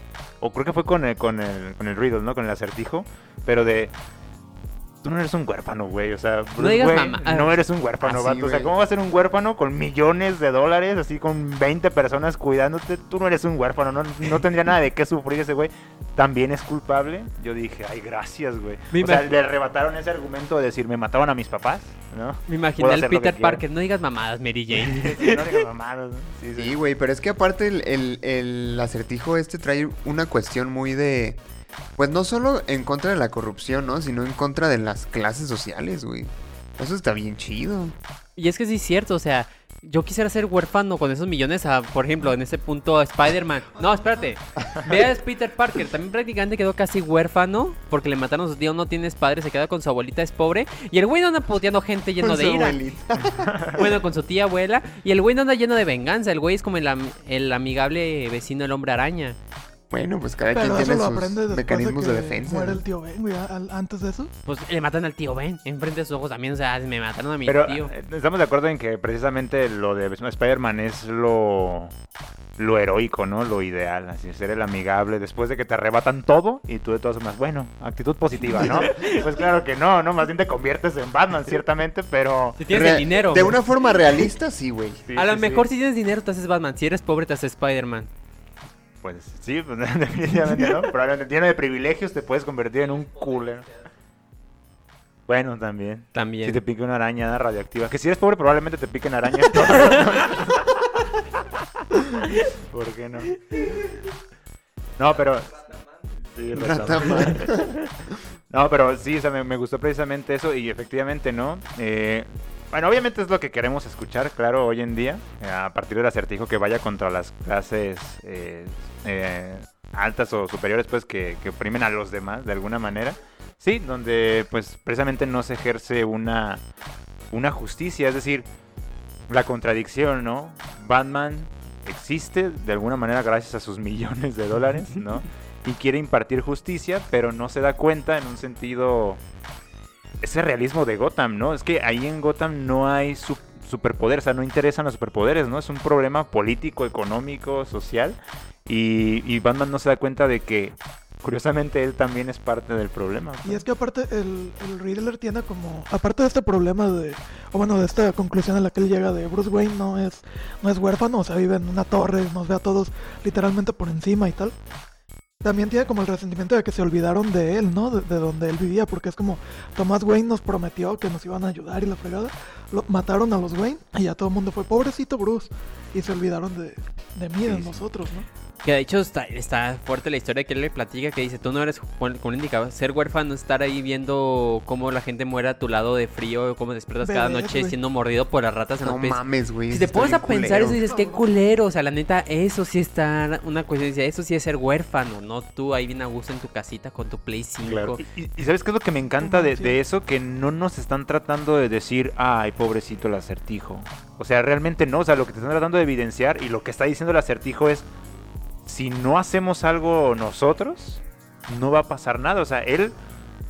Speaker 5: o creo que fue con el, con el con el riddle no con el acertijo pero de tú no eres un huérfano, güey. O sea,
Speaker 4: No digas mamá-
Speaker 5: no eres un huérfano,
Speaker 2: Así,
Speaker 5: vato. O sea. ¿cómo va a ser un huérfano con millones de dólares, así con 20 personas cuidándote? Tú no eres un huérfano, no, no tendría nada de qué sufrir ese güey. También es culpable. Yo dije, ay, gracias, güey.
Speaker 4: Me
Speaker 5: O sea, le arrebataron ese argumento de decir, me mataban a mis papás, ¿no?
Speaker 4: Me imaginé al Peter. Parker. No digas mamadas, Mary Jane. [laughs]
Speaker 5: Sí, no digas mamadas, sí. Sí,
Speaker 2: güey, pero es que aparte el, el- el acertijo este trae una cuestión muy de... Pues no solo en contra de la corrupción, ¿no? Sino en contra de las clases sociales, güey. Eso está bien chido.
Speaker 4: Y es que sí es cierto, o sea, yo quisiera ser huérfano con esos millones a, por ejemplo, en ese punto a Spider-Man. No, espérate. [laughs] Veas Peter Parker, también prácticamente quedó casi huérfano porque le mataron a su tío, no tienes padre, se queda con su abuelita, es pobre. Y el güey no anda puteando gente lleno
Speaker 2: Con
Speaker 4: de
Speaker 2: su
Speaker 4: ira.
Speaker 2: abuelita. [laughs]
Speaker 4: Bueno, con su tía abuela. Y el güey no anda lleno de venganza, el güey es como el, am- el amigable vecino del hombre araña.
Speaker 2: Bueno, pues cada
Speaker 6: Pero
Speaker 2: quien tiene
Speaker 6: lo
Speaker 2: sus
Speaker 6: aprende
Speaker 2: mecanismos
Speaker 6: de,
Speaker 2: de, defensa.
Speaker 6: muere
Speaker 2: ¿no?
Speaker 6: el tío Ben, güey. al- Antes de eso.
Speaker 4: Pues le matan al tío Ben, enfrente de sus ojos también, o sea, me mataron a mi
Speaker 5: Pero
Speaker 4: tío.
Speaker 5: eh, estamos de acuerdo en que precisamente lo de Spider-Man es lo, lo heroico, ¿no? Lo ideal, así ser el amigable después de que te arrebatan todo y tú de todas formas, bueno, actitud positiva, ¿no? [laughs] pues claro que no, ¿no? Más bien te conviertes en Batman, ciertamente, pero...
Speaker 4: Si tienes
Speaker 2: Re-
Speaker 4: el dinero.
Speaker 2: De una forma realista, sí, güey.
Speaker 5: sí,
Speaker 4: a lo
Speaker 5: sí,
Speaker 4: mejor
Speaker 5: sí.
Speaker 4: si tienes dinero te haces Batman, si eres pobre te haces Spider-Man.
Speaker 5: Pues sí, pues, [laughs] definitivamente, ¿no? Probablemente lleno de privilegios te puedes convertir en un cooler. Bueno, también.
Speaker 4: También.
Speaker 5: Si te pica una araña radioactiva. Que si eres pobre, probablemente te piquen arañas. [laughs] ¿Por qué no? No, pero. Sí. No, pero sí, o sea, me, me gustó precisamente eso y efectivamente, ¿no? Eh, bueno, obviamente es lo que queremos escuchar, claro, hoy en día, eh, a partir del acertijo que vaya contra las clases eh, eh, altas o superiores, pues, que, que oprimen a los demás de alguna manera. Sí, donde, pues, precisamente no se ejerce una, una justicia, es decir, la contradicción, ¿no? Batman existe de alguna manera gracias a sus [laughs] millones de dólares, ¿no? [laughs] Y quiere impartir justicia, pero no se da cuenta en un sentido... Ese realismo de Gotham, ¿no? Es que ahí en Gotham no hay su- superpoderes, o sea, no interesan los superpoderes, ¿no? Es un problema político, económico, social. Y, Batman no se da cuenta de que, curiosamente, él también es parte del problema.
Speaker 6: Y es que aparte el, el Riddler tiene como, aparte de este problema de, o bueno, de esta conclusión a la que él llega de Bruce Wayne no es, no es huérfano, o sea, vive en una torre, nos ve a todos literalmente por encima y tal. También tiene como el resentimiento de que se olvidaron de él, ¿no? De, de donde él vivía, porque es como Thomas Wayne nos prometió que nos iban a ayudar y la fregada. Lo, mataron a los Wayne y ya todo el mundo fue, pobrecito Bruce. Y se olvidaron de, de mí, de
Speaker 5: Sí,
Speaker 6: nosotros, ¿no?
Speaker 4: Que de hecho está, está fuerte la historia que él le platica, que dice, tú no eres, como él indicaba, ser huérfano, estar ahí viendo cómo la gente muere a tu lado de frío, cómo despiertas cada noche siendo mordido por las ratas en
Speaker 2: No
Speaker 4: los pies.
Speaker 2: mames, güey.
Speaker 4: Si te pones a pensar eso dices, qué culero, o sea, la neta, eso sí está una cuestión, dice, eso sí es ser huérfano, no tú ahí bien a gusto en tu casita con tu Play 5.
Speaker 5: Claro. Y, ¿sabes qué es lo que me encanta de, de eso? Que no nos están tratando de decir, ay, pobrecito el acertijo. O sea, realmente no. O sea, lo que te están tratando de evidenciar y lo que está diciendo el acertijo es, si no hacemos algo nosotros, no va a pasar nada. O sea, él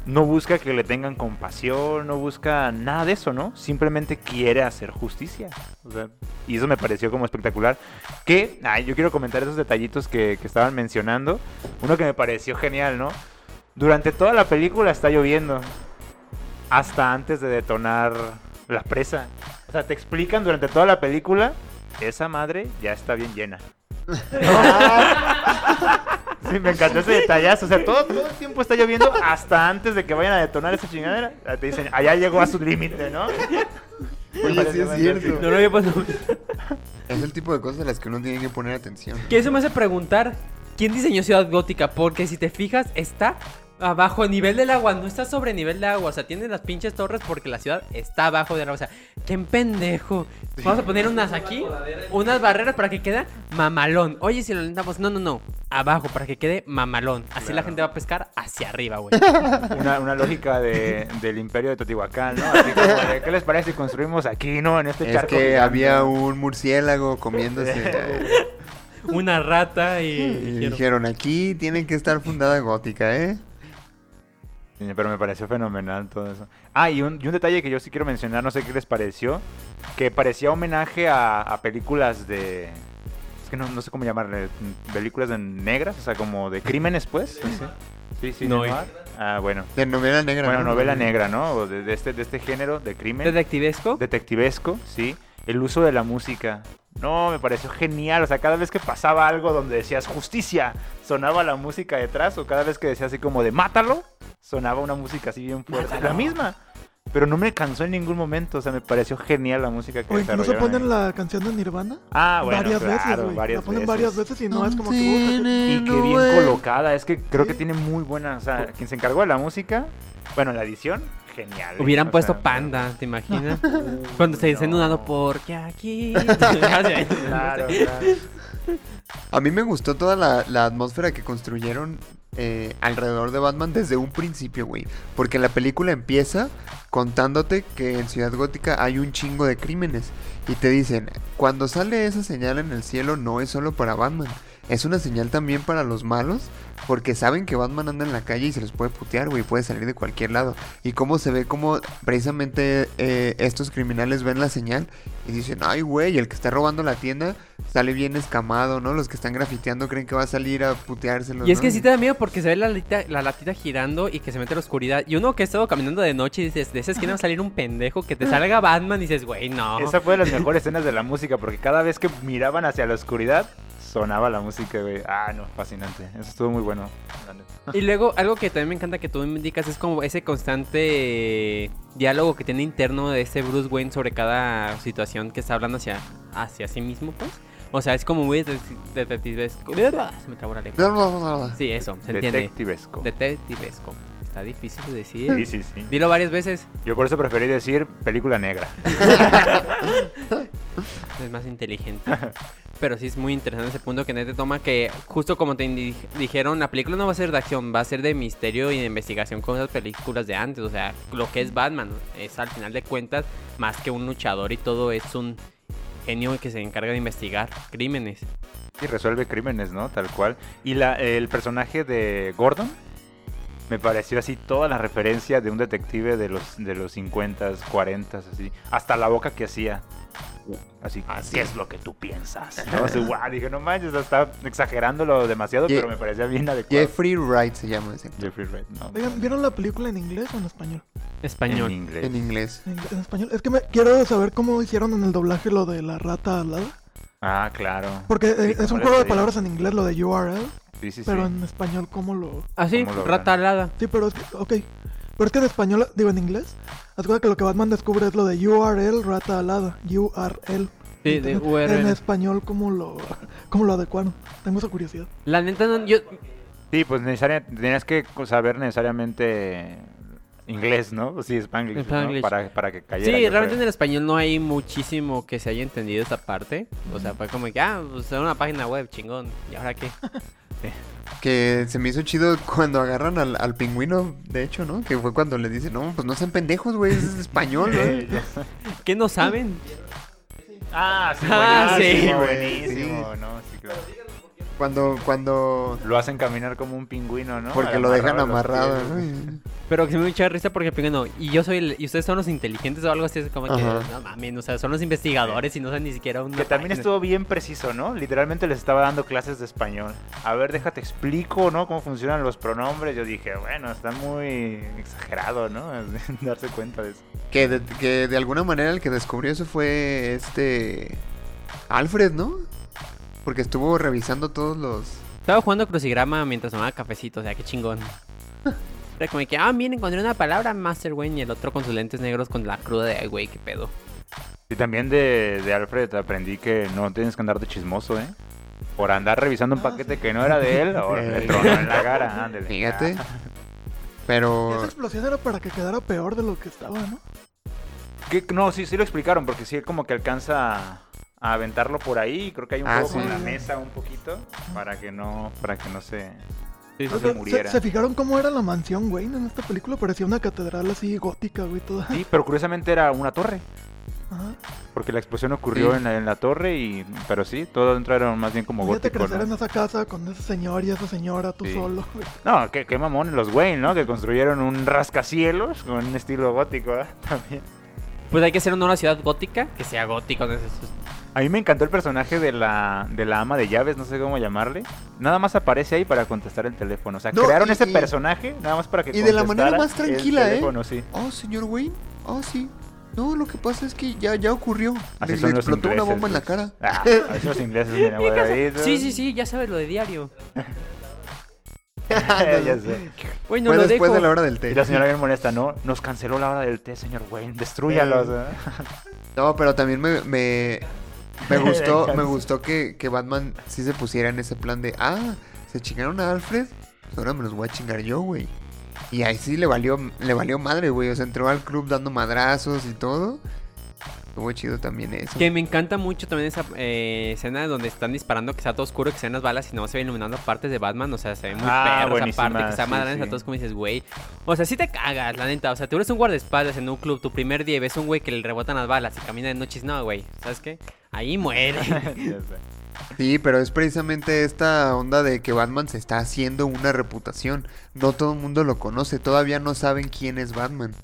Speaker 5: no busca que le tengan compasión, no busca nada de eso, ¿no? Simplemente quiere hacer justicia. O sea, y eso me pareció como espectacular. Que, ay, yo quiero comentar esos detallitos que, que estaban mencionando. Uno que me pareció genial, ¿no? Durante toda la película está lloviendo. Hasta antes de detonar la presa. O sea, te explican durante toda la película. Esa madre ya está bien llena. [laughs] sí, me encantó ese detallazo. O sea, todo, todo el tiempo está lloviendo hasta antes de que vayan a detonar esa chingadera. Ya Te dicen, allá llegó a su límite, ¿no? [laughs]
Speaker 2: Oye, sí es cierto.
Speaker 4: No lo había pasado.
Speaker 2: Es el tipo de cosas a las que uno tiene que poner atención.
Speaker 4: Que eso me hace preguntar, ¿quién diseñó Ciudad Gótica? Porque si te fijas, está abajo a nivel del agua, no está sobre nivel de agua. O sea, tiene las pinches torres porque la ciudad está abajo del agua. O sea, qué pendejo. Vamos a poner unas aquí, unas barreras para que quede mamalón. Oye, si lo lentamos, no, no, no. Abajo para que quede mamalón. Así la gente va a pescar hacia arriba, güey. [laughs]
Speaker 5: Una, una lógica de, del imperio de Teotihuacán, ¿no? Así como de, ¿qué les parece si construimos aquí, no? En este
Speaker 2: Es
Speaker 5: charco.
Speaker 2: que
Speaker 5: gigante?
Speaker 2: había un murciélago comiéndose. [laughs]
Speaker 4: Una rata y...
Speaker 2: y
Speaker 4: dijeron,
Speaker 2: dijeron, aquí tiene que estar fundada gótica, ¿eh?
Speaker 5: Pero me pareció fenomenal todo eso. Ah, y un, y un detalle que yo sí quiero mencionar, no sé qué les pareció, que parecía homenaje a, a películas de es que no, no sé cómo llamarle, mm, películas de negras, o sea, como de crímenes, pues. Sí, sí, sí
Speaker 4: No,
Speaker 5: noir. Ah, bueno.
Speaker 2: De novela negra.
Speaker 5: Bueno,
Speaker 2: ¿no?
Speaker 5: novela negra, ¿no? O de, de este, de este género de crimen.
Speaker 4: ¿Detectivesco?
Speaker 5: detectivesco, sí. El uso de la música. No, me pareció genial. O sea, cada vez que pasaba algo donde decías justicia, sonaba la música detrás. O cada vez que decía así como de mátalo, sonaba una música así bien fuerte. La misma. Pero no me cansó en ningún momento. O sea, me pareció genial la música que
Speaker 6: O incluso
Speaker 5: desarrollaron
Speaker 6: ponen
Speaker 5: ahí.
Speaker 6: la canción de Nirvana
Speaker 5: Ah, bueno,
Speaker 6: varias
Speaker 5: claro,
Speaker 6: veces, güey.
Speaker 5: varias
Speaker 6: La ponen
Speaker 5: veces.
Speaker 6: varias veces y no es como que...
Speaker 5: Y
Speaker 2: No,
Speaker 5: bien colocada. Es que creo que
Speaker 6: Sí.
Speaker 5: tiene muy buena. O sea, quien se encargó de la música, bueno, la edición, genial.
Speaker 4: Hubieran puesto
Speaker 5: sea,
Speaker 4: panda, ¿te imaginas? [laughs] Cuando se dicen
Speaker 5: no.
Speaker 4: porque aquí. [laughs] [laughs]
Speaker 5: Claro, claro.
Speaker 2: A mí me gustó toda la, la atmósfera que construyeron eh, alrededor de Batman desde un principio, güey. Porque la película empieza contándote que en Ciudad Gótica hay un chingo de crímenes. Y te dicen, cuando sale esa señal en el cielo no es solo para Batman. Es una señal también para los malos. Porque saben que Batman anda en la calle y se los puede putear, güey. Puede salir de cualquier lado. Y cómo se ve como precisamente eh, estos criminales ven la señal y dicen, ay, güey, el que está robando la tienda sale bien escamado, ¿no? Los que están grafiteando creen que va a salir a puteárselos.
Speaker 4: Y es
Speaker 2: ¿no?
Speaker 4: que sí te da miedo porque se ve la latita, la latita girando y que se mete a la oscuridad. Y uno que ha estado caminando de noche y dices, de esa esquina va a salir un pendejo, que te salga Batman y dices, güey, no.
Speaker 5: Esa fue de las [laughs] mejores escenas de la música, porque cada vez que miraban hacia la oscuridad, sonaba la música, güey. Ah, no, fascinante. Eso estuvo muy bueno.
Speaker 4: Y luego, algo que también me encanta que tú me indicas es como ese constante diálogo que tiene interno de ese Bruce Wayne sobre cada situación que está hablando hacia, hacia sí mismo, pues. O sea, es como muy detec- detectivesco. Se me trabó la lengua.
Speaker 2: No, no, no, no.
Speaker 4: Sí, eso, se entiende.
Speaker 5: Detectivesco.
Speaker 4: Detectivesco. Está difícil de decir.
Speaker 5: Sí, sí, sí.
Speaker 4: Dilo varias veces.
Speaker 5: Yo por eso preferí decir película negra. [laughs]
Speaker 4: Es más inteligente. Pero sí es muy interesante ese punto que Nete toma que justo como te dijeron, la película no va a ser de acción, va a ser de misterio y de investigación con esas películas de antes. O sea, lo que es Batman es al final de cuentas más que un luchador y todo es un genio que se encarga de investigar crímenes.
Speaker 5: Y resuelve crímenes, ¿no? Tal cual. Y la, el personaje de Gordon me pareció así toda la referencia de un detective de los, de los 50, 40, así. Hasta la boca que hacía. Así, ¿qué es lo que tú piensas? [laughs] ¿No? Así, guau, dije, no manches, está exagerándolo demasiado,
Speaker 2: Ye-
Speaker 5: pero me parecía bien adecuado.
Speaker 2: Jeffrey Wright se llama ese.
Speaker 5: Jeffrey Wright, no.
Speaker 6: Oigan, ¿vieron la película en inglés o en español?
Speaker 4: Español.
Speaker 5: En inglés.
Speaker 2: En inglés.
Speaker 6: En, ingle- en español. Es que me quiero saber cómo hicieron en el doblaje lo de la rata alada.
Speaker 5: Ah, claro.
Speaker 6: Porque eh,
Speaker 5: Sí,
Speaker 6: es un
Speaker 5: ¿cómo
Speaker 6: juego de palabras en inglés lo de URL,
Speaker 5: Sí, sí,
Speaker 6: pero
Speaker 5: sí.
Speaker 6: en español cómo lo...
Speaker 4: Así,
Speaker 5: ¿Cómo lo
Speaker 4: rata alada.
Speaker 6: Sí, pero es que, ok. Pero es que en español, digo en inglés, haz cuenta que lo que Batman descubre es lo de URL rata alada. URL.
Speaker 4: Sí, de URL.
Speaker 6: En español, ¿cómo lo, cómo lo adecuaron? Tengo esa curiosidad.
Speaker 4: La neta, no, yo,
Speaker 5: Sí, pues necesaria, tenías que saber necesariamente inglés, ¿no? Sí, Spanglish. Para, para que cayera.
Speaker 4: Sí, realmente en el español no hay muchísimo que se haya entendido esa parte. O sea, fue como que, ah, pues era una página web, chingón. ¿Y ahora qué? [laughs]
Speaker 2: Que se me hizo chido cuando agarran al, al pingüino, de hecho, ¿no? Que fue cuando le dicen, no, pues no sean pendejos, güey, es [laughs] español, ¿no?
Speaker 5: ya.
Speaker 4: ¿Qué no saben?
Speaker 5: Ah, sí,
Speaker 4: Ah,
Speaker 5: buenísimo,
Speaker 4: sí,
Speaker 5: buenísimo, ¿no? Sí, claro.
Speaker 2: Cuando, cuando...
Speaker 5: Lo hacen caminar como un pingüino, ¿no?
Speaker 2: Porque lo dejan
Speaker 5: Amarrado
Speaker 4: Pero que se me mucha risa porque primero, y yo soy el, y ustedes son los inteligentes o algo así, es como que, no mames, o sea, son los investigadores y no saben ni siquiera una
Speaker 5: Que también estuvo bien preciso, ¿no? Literalmente les estaba dando clases de español. A ver, déjate explico, ¿no? Cómo funcionan los pronombres. Yo dije, bueno, está muy exagerado, ¿no? [laughs] Darse cuenta de eso.
Speaker 2: Que de, que de alguna manera el que descubrió eso fue este... Alfred, ¿no? Porque estuvo revisando todos los...
Speaker 4: Estaba jugando crucigrama mientras tomaba cafecito, o sea, qué chingón. [laughs] Era como que, ah, miren, encontré una palabra, Master Wayne, y el otro con sus lentes negros con la cruda de, ay, güey, qué pedo.
Speaker 5: Y también de, de Alfred aprendí que no tienes que andar de chismoso, ¿eh? Por andar revisando un
Speaker 6: Ah,
Speaker 5: paquete que no era de él, [laughs] ahora le tronó en la cara, [laughs] ándale.
Speaker 2: Fíjate.
Speaker 5: Ah,
Speaker 2: Pero...
Speaker 6: esa explosión era para que quedara peor de lo que estaba, ¿no?
Speaker 5: que- no, sí, sí lo explicaron, porque sí como que alcanza a, aventarlo por ahí. Creo que hay un
Speaker 2: Ah,
Speaker 5: juego
Speaker 2: sí.
Speaker 5: con la mesa un poquito para que no, para que no se,
Speaker 4: Sí,
Speaker 5: no se
Speaker 6: ¿Se,
Speaker 5: muriera.
Speaker 6: se fijaron cómo era la mansión, güey? En esta película parecía una catedral así gótica, güey, toda.
Speaker 5: Sí, pero curiosamente era una torre.
Speaker 6: Ajá.
Speaker 5: Porque la explosión ocurrió
Speaker 2: Sí.
Speaker 5: en, la, en la torre y... Pero sí, todo dentro era más bien como
Speaker 6: Fíjate
Speaker 5: gótico,
Speaker 6: crecer
Speaker 5: ¿no?
Speaker 6: en esa casa con ese señor y esa señora, tú
Speaker 5: Sí.
Speaker 6: solo, güey.
Speaker 5: No, qué, qué mamón los Wayne, ¿no? Que construyeron un rascacielos con un estilo gótico, ¿eh? [laughs] También.
Speaker 4: Pues hay que hacer una ciudad gótica, que sea gótica.
Speaker 5: A mí me encantó el personaje de la, de la ama de llaves, no sé cómo llamarle. Nada más aparece ahí para contestar el teléfono. O sea,
Speaker 2: No,
Speaker 5: crearon
Speaker 2: y-
Speaker 5: ese
Speaker 2: y-
Speaker 5: personaje nada más para que
Speaker 2: y de la manera más
Speaker 5: el
Speaker 2: tranquila, ¿eh?
Speaker 5: teléfono, sí.
Speaker 2: Oh, señor Wayne. Oh, sí. No, lo que pasa es que ya, ya ocurrió.
Speaker 5: Así
Speaker 2: Le,
Speaker 5: son
Speaker 2: le
Speaker 5: los
Speaker 2: explotó una bomba en la cara.
Speaker 5: Ah, [laughs] así los ingleses, mira.
Speaker 4: Sí, sí, sí, ya sabes lo de diario. [laughs]
Speaker 5: ya sé.
Speaker 4: Bueno,
Speaker 2: Fue
Speaker 4: lo
Speaker 2: después
Speaker 4: dejo.
Speaker 2: de la hora del
Speaker 5: Y
Speaker 2: té.
Speaker 5: la señora bien molesta, ¿no? Nos canceló la hora del té, señor Wayne. Destrúyalo.
Speaker 2: Eh.
Speaker 5: sea.
Speaker 2: No, pero también me, me, [laughs] me gustó,
Speaker 5: Me
Speaker 2: gustó que, que Batman sí se pusiera en ese plan de, ah, se chingaron a Alfred, pues ahora me los voy a chingar yo, güey. Y ahí sí le valió, le valió madre, güey. O sea, entró al club dando madrazos y todo. Estuvo chido también eso.
Speaker 4: Que me encanta mucho también esa eh, escena donde están disparando, que está todo oscuro, que se ven las balas y no se ven iluminando partes de Batman. O sea, se ve muy
Speaker 5: Ah,
Speaker 4: perro esa parte, que está
Speaker 5: sí,
Speaker 4: madrando
Speaker 5: sí.
Speaker 4: a todos como dices, güey. O sea, sí te cagas, la neta. O sea, tú eres un guardaespaldas en un club, tu primer día y ves un güey que le rebotan las balas y camina de noches. No, güey, ¿sabes qué? Ahí muere. [laughs]
Speaker 2: Sí, pero es precisamente esta onda de que Batman se está haciendo una reputación. No todo el mundo lo conoce, todavía no saben quién es Batman.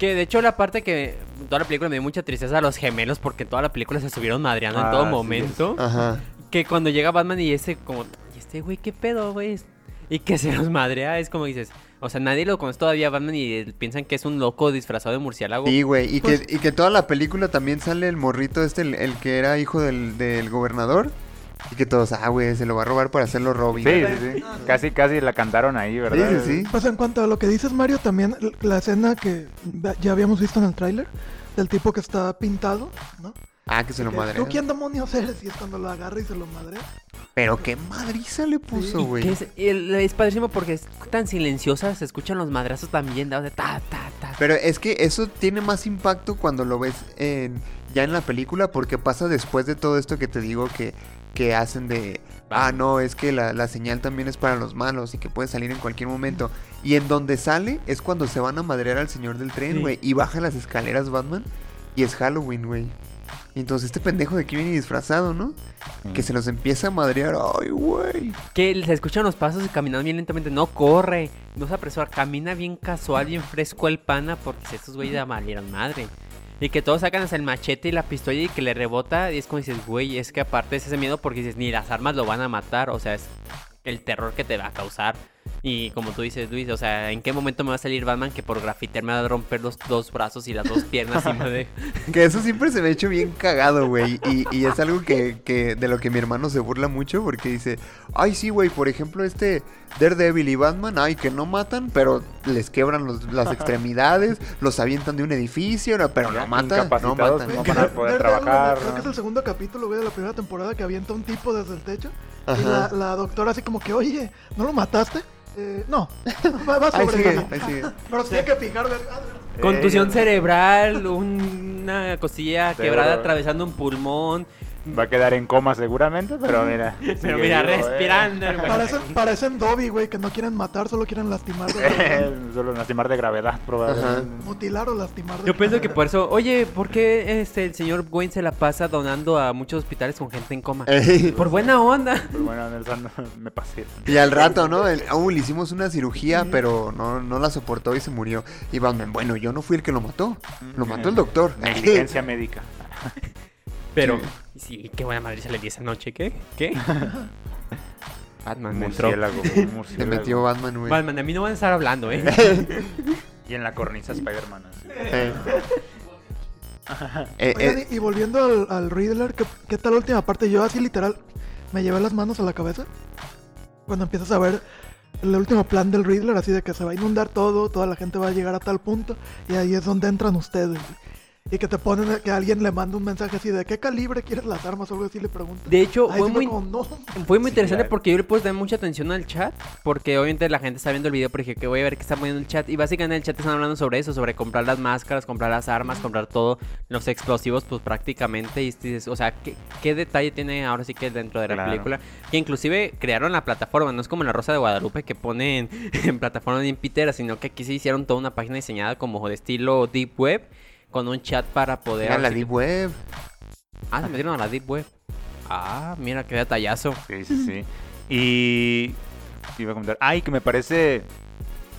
Speaker 4: Que de hecho la parte que toda la película me dio mucha tristeza a los gemelos porque toda la película se estuvieron madreando en
Speaker 5: Ah,
Speaker 4: todo
Speaker 5: sí,
Speaker 4: momento.
Speaker 2: Ajá.
Speaker 4: Que cuando llega Batman y ese como, ¿y este güey qué pedo, güey? Y que se los madrea, es como dices, o sea, nadie lo conoce todavía a Batman y eh, piensan que es un loco disfrazado de murciélago.
Speaker 2: Sí, güey. Y,
Speaker 6: Pues-
Speaker 2: que, y que toda la película también sale el morrito este, el, el que era hijo del, del gobernador. Y que todos, ah, güey, se lo va a robar para hacerlo Robin.
Speaker 5: Sí, sí, sí. Casi, casi la cantaron ahí,
Speaker 2: sí,
Speaker 5: ¿verdad?
Speaker 2: sí, sí.
Speaker 6: Pues en cuanto a lo que dices, Mario, también la escena que ya habíamos visto en el tráiler del tipo que está pintado, ¿no?
Speaker 2: Ah, que se lo madre.
Speaker 6: ¿Tú quién demonios eres? Y es cuando lo agarra y se lo madrea.
Speaker 2: Pero qué madriza le puso, güey.
Speaker 4: es, padrísimo porque es tan silenciosa, se escuchan los madrazos también, ¿no? de ta, ta, ta.
Speaker 2: Pero es que eso tiene más impacto cuando lo ves en, ya en la película porque pasa después de todo esto que te digo que, que hacen de... Ah, no, es que la, la señal también es para los malos y que puede salir en cualquier momento. Y en donde sale es cuando se van a madrear al señor del tren,
Speaker 4: Sí.
Speaker 2: güey. Y baja las escaleras Batman y es Halloween, güey. Y Entonces este pendejo de aquí viene disfrazado, ¿no? Que se los empieza a madrear. Ay, güey.
Speaker 4: Que se escuchan los pasos y caminando bien lentamente. No corre, no se apresura, camina bien casual, bien fresco el pana, porque si estos güeyes ya valieron madre. Y que todos sacan hasta el machete y la pistola y que le rebota. Y es como dices, güey, es que aparte es ese miedo porque dices, ni las armas lo van a matar. O sea, es el terror que te va a causar. Y como tú dices, Luis, o sea, ¿en qué momento me va a salir Batman que por grafitear me va a romper los dos brazos y las dos piernas y me de... [laughs]
Speaker 2: Que eso siempre se me ha hecho bien cagado, güey. Y, y es algo que, que de lo que mi hermano se burla mucho porque dice, ay, sí, güey, por ejemplo, este Daredevil y Batman, ay, que no matan, pero les quebran los- las [laughs] extremidades, los avientan de un edificio, no, pero no matan, no matan.
Speaker 5: no van a poder trabajar.
Speaker 6: Creo que es el segundo capítulo, güey, de la primera temporada que avienta un tipo desde el techo. Y
Speaker 2: Ajá.
Speaker 6: la, la doctora así como que, oye, ¿no lo mataste? Eh, no, [laughs] va, va
Speaker 2: Ahí
Speaker 6: sobre
Speaker 2: sigue, ahí sigue. [laughs]
Speaker 6: Pero se tiene que fijar, ¿verdad?
Speaker 4: Contusión
Speaker 5: Eh,
Speaker 4: cerebral, una costilla
Speaker 5: Seguro.
Speaker 4: quebrada atravesando un pulmón.
Speaker 5: Va a quedar en coma seguramente, pero mira. [laughs]
Speaker 4: Pero mira,
Speaker 5: vivo, eh.
Speaker 4: respirando. güey.
Speaker 6: Parecen, parecen Dobby, güey, que no quieren matar, solo quieren lastimar. de. [laughs]
Speaker 5: Solo lastimar de gravedad, probablemente.
Speaker 6: Mutilar o lastimar. de
Speaker 4: Yo pienso que por eso, oye, ¿por qué este, el señor Wayne se la pasa donando a muchos hospitales con gente en coma?
Speaker 2: Ey.
Speaker 4: Por buena onda.
Speaker 5: Pero bueno, Nelson, me pasé.
Speaker 2: Y al rato, ¿no? El- uh, le hicimos una cirugía, pero no, no la soportó y se murió. Y Batman, bueno, yo no fui el que lo mató, lo mató el doctor.
Speaker 5: Negligencia médica. [laughs]
Speaker 4: Pero, sí, qué buena madre se le di esa noche, ¿qué? ¿Qué? [laughs] Batman me entró.
Speaker 5: Murciélago.
Speaker 2: Se
Speaker 5: murciélago.
Speaker 2: metió Batman, güey.
Speaker 4: Batman, de mí no van a estar hablando, ¿eh? [laughs]
Speaker 5: Y en la cornisa Spider-Man.
Speaker 2: Eh. [laughs] Eh,
Speaker 6: Oigan,
Speaker 2: eh,
Speaker 6: y, y volviendo al, al Riddler, ¿qué, ¿qué tal la última parte? Yo así literal me llevé las manos a la cabeza cuando empiezas a ver el último plan del Riddler, así de que se va a inundar todo, toda la gente va a llegar a tal punto y ahí es donde entran ustedes. Y que te ponen, que alguien le manda un mensaje así de ¿qué calibre quieres las armas? o algo así le preguntan.
Speaker 4: De hecho, fue muy,
Speaker 6: como, no.
Speaker 4: fue muy
Speaker 5: Sí,
Speaker 4: interesante
Speaker 5: claro.
Speaker 4: porque yo le puse mucha atención al chat. Porque obviamente la gente está viendo el video, pero dije que voy a ver qué está poniendo el chat. Y básicamente el chat están hablando sobre eso: sobre comprar las máscaras, comprar las armas, comprar todo, los explosivos, pues prácticamente. Y dices, o sea, ¿qué, qué detalle tiene ahora sí que dentro de la
Speaker 5: Claro.
Speaker 4: película? Que inclusive crearon la plataforma, no es como en la Rosa de Guadalupe que ponen [laughs] en plataformas bien piteras, sino que aquí se hicieron toda una página diseñada como de estilo Deep Web. Con un chat para poder.
Speaker 2: era la Deep Web.
Speaker 4: Ah, se metieron a la Deep Web. Ah, mira qué detallazo.
Speaker 5: Sí, sí, sí. Y. Iba a comentar. Ay, que me parece.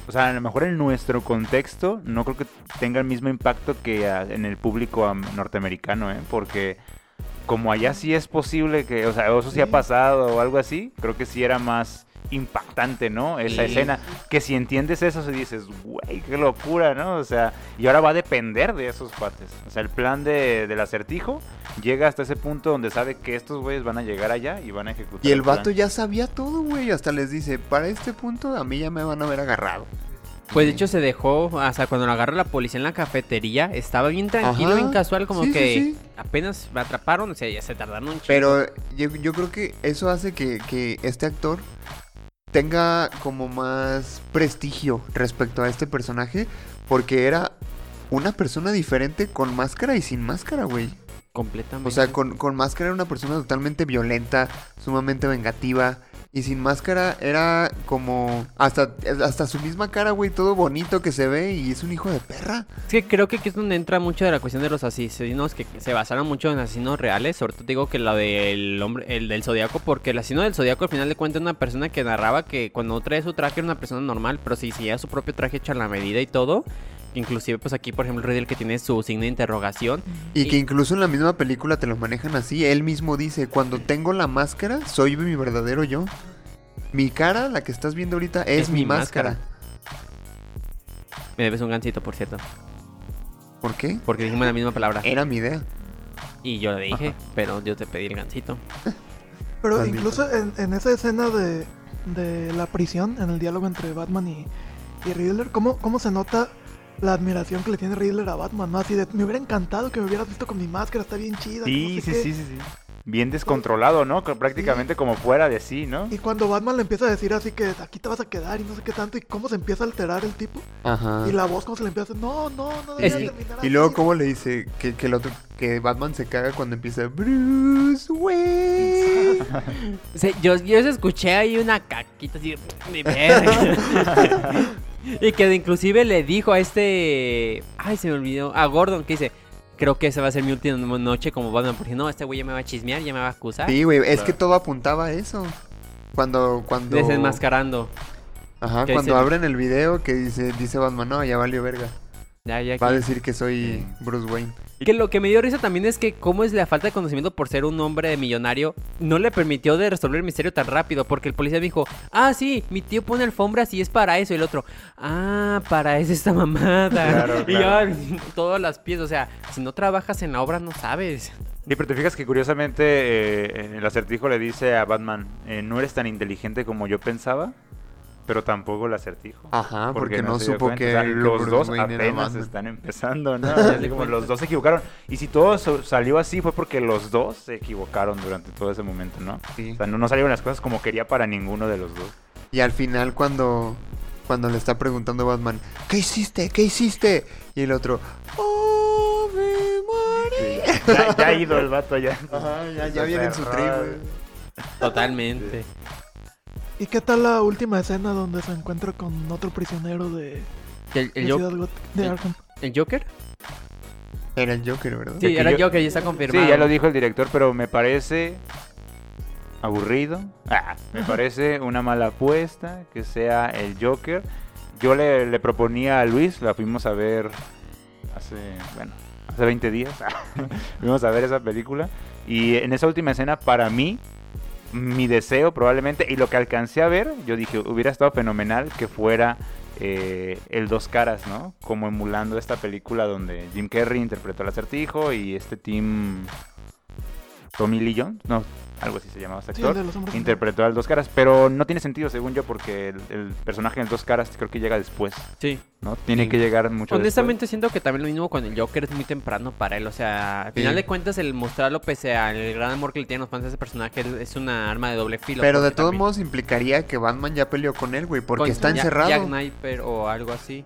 Speaker 5: O sea, a lo mejor en nuestro contexto no creo que tenga el mismo impacto que en el público am, norteamericano, ¿eh? Porque como allá sí es posible que, o sea, eso sí ha pasado o algo así, creo que sí era más impactante, ¿no? Esa
Speaker 4: Sí.
Speaker 5: escena. Que si entiendes eso, se dices, güey, qué locura, ¿no? O sea, y ahora va a depender de esos cuates. O sea, el plan de, del acertijo llega hasta ese punto donde sabe que estos güeyes van a llegar allá y van a ejecutar.
Speaker 2: Y el
Speaker 5: plan.
Speaker 2: vato ya sabía todo, güey. Hasta les dice, para este punto a mí ya me van a haber agarrado.
Speaker 4: Pues de hecho se dejó, o sea, cuando lo agarra la policía en la cafetería, estaba bien tranquilo,
Speaker 2: Ajá.
Speaker 4: bien casual, como
Speaker 2: Sí,
Speaker 4: que
Speaker 2: sí.
Speaker 4: apenas me atraparon, o sea, ya se tardaron un chingo.
Speaker 2: Pero yo, yo creo que eso hace que, que este actor tenga como más prestigio respecto a este personaje. Porque era una persona diferente con máscara y sin máscara, güey.
Speaker 4: completamente.
Speaker 2: O sea, con, con máscara era una persona totalmente violenta, sumamente vengativa. Y sin máscara era como hasta, hasta su misma cara, güey, todo bonito que se ve y es un hijo de perra.
Speaker 4: Es que creo que aquí es donde entra mucho de la cuestión de los asesinos que se basaron mucho en asesinos reales. Sobre todo digo que la del hombre, el del zodiaco, porque el asesino del zodiaco al final de cuentas es una persona que narraba que cuando trae su traje era una persona normal, pero si seguía su propio traje hecho a la medida y todo. Inclusive, pues aquí, por ejemplo, Riddle que tiene su signo de interrogación.
Speaker 2: Y
Speaker 4: Y-
Speaker 2: que incluso en la misma película te lo manejan así. Él mismo dice, cuando tengo la máscara, soy mi verdadero yo. Mi cara, la que estás viendo ahorita, es,
Speaker 4: Es
Speaker 2: mi
Speaker 4: mi
Speaker 2: máscara.
Speaker 4: Me debes un gancito, por cierto.
Speaker 2: ¿Por qué?
Speaker 4: Porque dijimos la misma palabra.
Speaker 2: Era mi idea.
Speaker 4: Y yo le dije, pero yo te pedí el gancito. [laughs]
Speaker 6: Pero
Speaker 2: Maldito.
Speaker 6: incluso en, en esa escena de, de la prisión, en el diálogo entre Batman y, y Riddler, ¿cómo, ¿cómo se nota la admiración que le tiene Riddler a Batman? ¿no? Así de, me hubiera encantado que me hubieras visto con mi máscara, está bien chida. no
Speaker 5: Sí,
Speaker 6: sé
Speaker 5: sí,
Speaker 6: qué".
Speaker 5: sí, sí, sí. Bien descontrolado, ¿no? Que Prácticamente como fuera de sí, ¿no?
Speaker 6: Y cuando Batman le empieza a decir así que aquí te vas a quedar y no sé qué tanto, y cómo se empieza a alterar el tipo,
Speaker 2: Ajá.
Speaker 6: y la voz cómo se le empieza a hacer, no, no, no
Speaker 4: Es-
Speaker 6: terminar
Speaker 2: Y luego,
Speaker 6: así".
Speaker 2: ¿cómo le dice que, que el otro, que Batman se caga cuando empieza Bruce Wayne? [laughs]
Speaker 4: Sí, yo, yo escuché ahí una caquita así de. [laughs] y que inclusive le dijo a este. Ay, se me olvidó. A Gordon que dice. Creo que esa va a ser mi última noche como Batman. Porque no, este güey ya me va a chismear, ya me va a acusar.
Speaker 2: Sí, güey, es
Speaker 5: Claro.
Speaker 2: que todo apuntaba a eso. Cuando, cuando...
Speaker 4: Desenmascarando.
Speaker 2: Ajá, cuando
Speaker 4: dice-
Speaker 2: abren el video que dice, dice Batman, no, ya valió verga.
Speaker 4: Ya, ya.
Speaker 2: Va a decir que soy Bruce Wayne.
Speaker 4: Que lo que me dio risa también es que cómo es la falta de conocimiento por ser un hombre millonario no le permitió de resolver el misterio tan rápido porque el policía dijo, ah sí, mi tío pone alfombras y es para eso y el otro, ah, para eso esta mamada.
Speaker 5: Claro, [laughs]
Speaker 4: y ya [laughs] todas las piezas, o sea, si no trabajas en la obra no sabes.
Speaker 5: Y pero te fijas que curiosamente eh, el acertijo le dice a Batman, eh, no eres tan inteligente como yo pensaba, pero tampoco el acertijo.
Speaker 2: Ajá, porque, no, supo que,
Speaker 5: O sea,
Speaker 2: que
Speaker 5: los
Speaker 2: Bruce
Speaker 5: dos
Speaker 2: Wayne
Speaker 5: apenas están empezando, ¿no? Así como los dos se equivocaron. Y si todo salió así fue porque los dos se equivocaron durante todo ese momento, ¿no?
Speaker 2: Sí.
Speaker 5: O sea, no, no salieron las cosas como quería para ninguno de los dos.
Speaker 2: Y al final cuando, cuando le está preguntando Batman, ¿qué hiciste? ¿Qué hiciste? Y el otro, ¡Ave María!
Speaker 5: Ya, ya ha ido el vato ya.
Speaker 2: Ajá, ya, ya viene en su
Speaker 5: aferró.
Speaker 2: tri, güey.
Speaker 6: ¿Y qué tal la última escena donde se encuentra con otro prisionero de,
Speaker 4: ¿El, el
Speaker 6: de
Speaker 4: Jo-
Speaker 6: Ciudad Got- de
Speaker 4: el-
Speaker 6: Arkham?
Speaker 4: el Joker?
Speaker 2: Era el Joker, ¿verdad?
Speaker 4: Sí, era
Speaker 5: yo-
Speaker 4: Joker, ya está confirmado.
Speaker 5: Sí, ya lo dijo el director, pero me parece aburrido. Ah, me parece una mala apuesta que sea el Joker. Yo le, le proponía a Luis, la fuimos a ver hace, bueno, hace 20 días. [laughs] fuimos a ver esa película. Y en esa última escena, para mí, mi deseo probablemente, y lo que alcancé a ver, yo dije, hubiera estado fenomenal que fuera eh, el Dos Caras, ¿no? Como emulando esta película donde Jim Carrey interpretó al acertijo y este team Tommy Lee Jones, no, algo así se llamaba ese
Speaker 6: Sí,
Speaker 5: actor,
Speaker 6: de los hombres
Speaker 5: interpretó al Dos Caras, pero no tiene sentido según yo porque el, el personaje del Dos Caras creo que llega después,
Speaker 4: Sí.
Speaker 5: ¿no? Tiene
Speaker 4: Sí.
Speaker 5: que llegar mucho
Speaker 4: Honestamente siento que también lo mismo con el Joker es muy temprano para él, o sea, al final
Speaker 2: Sí.
Speaker 4: de cuentas el mostrarlo pese al gran amor que le tienen los fans a ese personaje es- una arma de doble filo.
Speaker 2: Pero de todos
Speaker 4: también-
Speaker 2: modos implicaría que Batman ya peleó con él, güey, porque
Speaker 4: con
Speaker 2: está encerrado.
Speaker 4: Jack Sniper o algo así.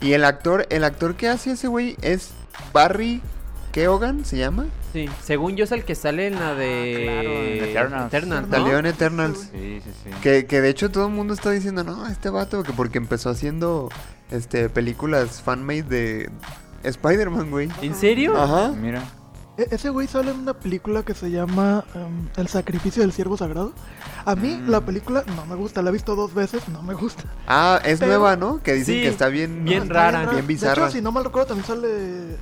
Speaker 2: Y el actor, el actor que hace ese güey es Barry Keoghan, ¿se llama?
Speaker 4: Sí, según yo es el que sale en la de
Speaker 5: claro, en Eternals.
Speaker 4: Eternals,
Speaker 6: ¿No?
Speaker 2: Salió en Eternals.
Speaker 6: Sí,
Speaker 5: Sí, sí, sí.
Speaker 2: Que, que de hecho todo el mundo está diciendo, no, este vato, que porque empezó haciendo este películas fanmade de Spider-Man, güey.
Speaker 4: ¿En serio?
Speaker 2: Ajá.
Speaker 5: Mira.
Speaker 6: E- ese güey sale en una película que se llama em, El sacrificio del siervo sagrado. A mí
Speaker 5: Mm.
Speaker 6: la película no me gusta, la he visto dos veces, no me gusta.
Speaker 2: Ah, es
Speaker 6: Pero-
Speaker 2: nueva, ¿no? Que dicen
Speaker 4: Sí,
Speaker 2: que está bien...
Speaker 4: bien
Speaker 6: Está
Speaker 4: rara.
Speaker 2: Bien
Speaker 6: De
Speaker 2: bizarra.
Speaker 6: hecho, si no mal recuerdo, también sale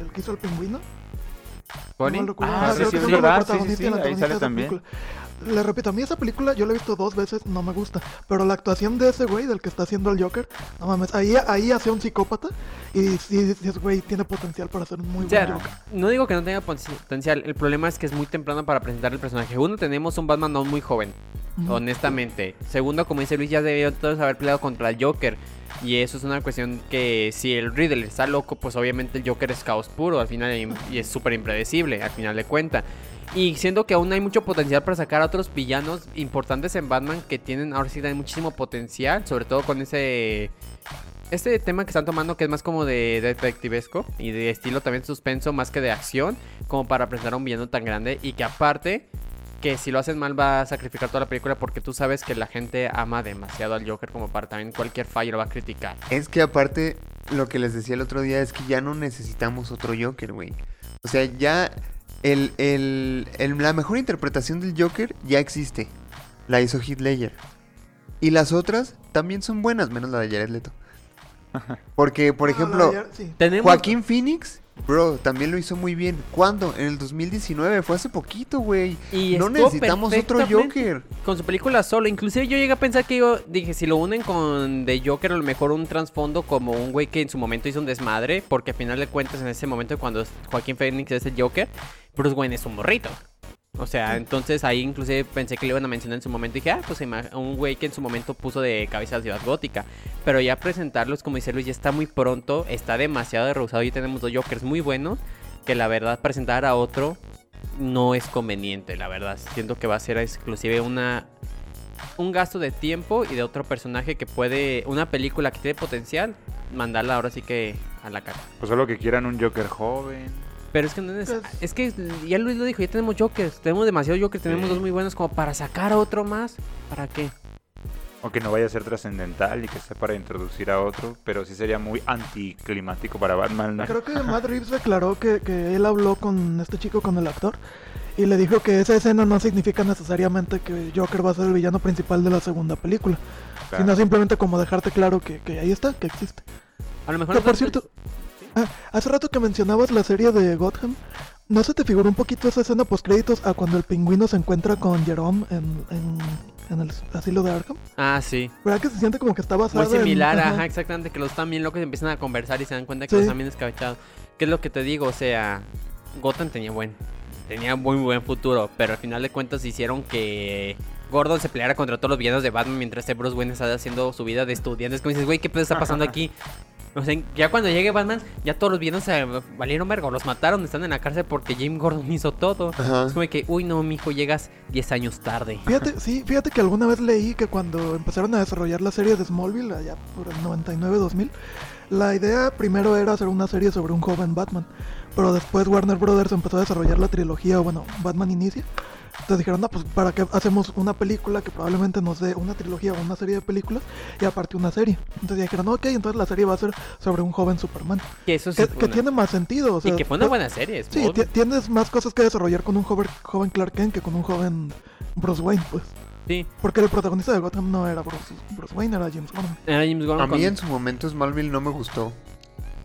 Speaker 6: el que hizo el pingüino.
Speaker 4: ¿Colin?
Speaker 6: No.
Speaker 5: Ah,
Speaker 6: Ajá,
Speaker 5: sí, sí, es verdad, sí, sí, ahí sale también.
Speaker 6: película. Le repito, a mí esa película yo la he visto dos veces, no me gusta. Pero la actuación de ese güey, del que está haciendo el Joker, no mames, ahí, ahí hace un psicópata. Y sí, sí, ese güey tiene potencial para ser muy
Speaker 4: O sea,
Speaker 6: buen Joker.
Speaker 4: no digo que no tenga potencial, el problema es que es muy temprano para presentar el personaje. Uno, tenemos un Batman no muy joven, Honestamente. Segundo, como dice Luis, ya debió todos haber peleado contra el Joker. Y eso es una cuestión que si el Riddle está loco, pues obviamente el Joker es caos puro al final y- es súper impredecible al final de cuenta. Y siento que aún hay mucho potencial para sacar a otros villanos importantes en Batman que tienen ahora sí muchísimo potencial, sobre todo con ese este tema que están tomando que es más como de detectivesco y de estilo también suspenso más que de acción, como para presentar un villano tan grande y que aparte que si lo hacen mal va a sacrificar toda la película porque tú sabes que la gente ama demasiado al Joker como para también cualquier fallo lo va a criticar.
Speaker 2: Es que aparte, lo que les decía el otro día es que ya no necesitamos otro Joker, güey. O sea, ya el, el- el- la mejor interpretación del Joker ya existe. La hizo Heath Ledger. Y las otras también son buenas, menos la de Jared Leto. Porque, por ejemplo,
Speaker 6: ayer, sí.
Speaker 4: Tenemos
Speaker 2: Joaquín Phoenix, bro, también lo hizo muy bien. ¿Cuándo? En el 2019, fue hace poquito, güey.
Speaker 4: y
Speaker 2: No necesitamos otro Joker.
Speaker 4: con su película solo. Inclusive yo llegué a pensar que yo dije, si lo unen con The Joker, a lo mejor un trasfondo como un güey que en su momento hizo un desmadre, porque al final de cuentas en ese momento cuando Joaquín Phoenix es el Joker, Bruce Wayne es un morrito. O sea, entonces ahí inclusive pensé que le iban a mencionar en su momento y dije, ah, pues un güey que en su momento puso de cabeza a la ciudad gótica. Pero ya presentarlos, como dice Luis, ya está muy pronto, está demasiado rehusado y tenemos dos Jokers muy buenos, que la verdad presentar a otro no es conveniente, la verdad. Siento que va a ser exclusive una un gasto de tiempo y de otro personaje que puede una película que tiene potencial mandarla ahora sí que a la cara.
Speaker 5: Pues solo que quieran un Joker joven.
Speaker 4: Pero es que no es,
Speaker 6: Pues-
Speaker 4: es que ya Luis lo dijo, ya tenemos Jokers, tenemos demasiados Jokers, tenemos
Speaker 5: Sí.
Speaker 4: dos muy buenos como para sacar a otro más. ¿Para qué?
Speaker 5: O que no vaya a ser trascendental y que sea para introducir a otro. Pero sí sería muy anticlimático para Batman. ¿no?
Speaker 6: Creo que Matt Reeves declaró que, que él habló con este chico, con el actor, y le dijo que esa escena no significa necesariamente que Joker va a ser el villano principal de la segunda película,
Speaker 5: Claro.
Speaker 6: sino simplemente como dejarte claro que, que ahí está, que existe.
Speaker 4: A lo mejor
Speaker 6: Que
Speaker 4: no
Speaker 6: por
Speaker 4: es-
Speaker 6: cierto, ah, hace rato que mencionabas la serie de Gotham, ¿no se te figuró un poquito esa escena post créditos a cuando el pingüino se encuentra con Jerome en, en, en el asilo de Arkham?
Speaker 4: Ah, sí.
Speaker 6: ¿Verdad que se siente como que está basada
Speaker 4: Muy
Speaker 6: en-
Speaker 4: similar,
Speaker 6: ajá.
Speaker 4: ajá, exactamente, que los están bien locos y empiezan a conversar y se dan cuenta que
Speaker 6: Sí.
Speaker 4: los están bien descabechados. ¿Qué es lo que te digo? O sea, Gotham tenía buen, tenía muy buen futuro, pero al final de cuentas hicieron que Gordon se peleara contra todos los villanos de Batman mientras este Bruce Wayne está haciendo su vida de estudiante. Es como dices, güey, ¿qué pedo está pasando [laughs] aquí? O sea, ya cuando llegue Batman, ya todos los villanos se valieron verga, los mataron, están en la cárcel porque Jim Gordon hizo todo.
Speaker 2: Ajá.
Speaker 4: Es como que, uy, no, mijo, llegas 10 años tarde.
Speaker 6: Fíjate, sí, fíjate que alguna vez leí que cuando empezaron a desarrollar la serie de Smallville, allá por el 99-2000, la idea primero era hacer una serie sobre un joven Batman, pero después Warner Brothers empezó a desarrollar la trilogía, bueno, Batman Inicia. Entonces dijeron, no, pues para qué hacemos una película que probablemente nos dé una trilogía o una serie de películas y aparte una serie. Entonces dijeron, ok, entonces la serie va a ser sobre un joven Superman.
Speaker 4: Que eso sí
Speaker 6: Que, que
Speaker 4: una-
Speaker 6: tiene más sentido. O sea,
Speaker 4: Y que fue una buena serie.
Speaker 6: Sí,
Speaker 4: Smallville.
Speaker 6: ti- tienes más cosas que desarrollar con un joven, joven Clark Kent que con un joven Bruce Wayne, pues.
Speaker 4: Sí,
Speaker 6: Porque el protagonista de Gotham no era Bruce, Bruce Wayne, era James Gordon.
Speaker 4: era James Gordon
Speaker 2: A mí
Speaker 4: con-
Speaker 2: en su momento Smallville no me gustó.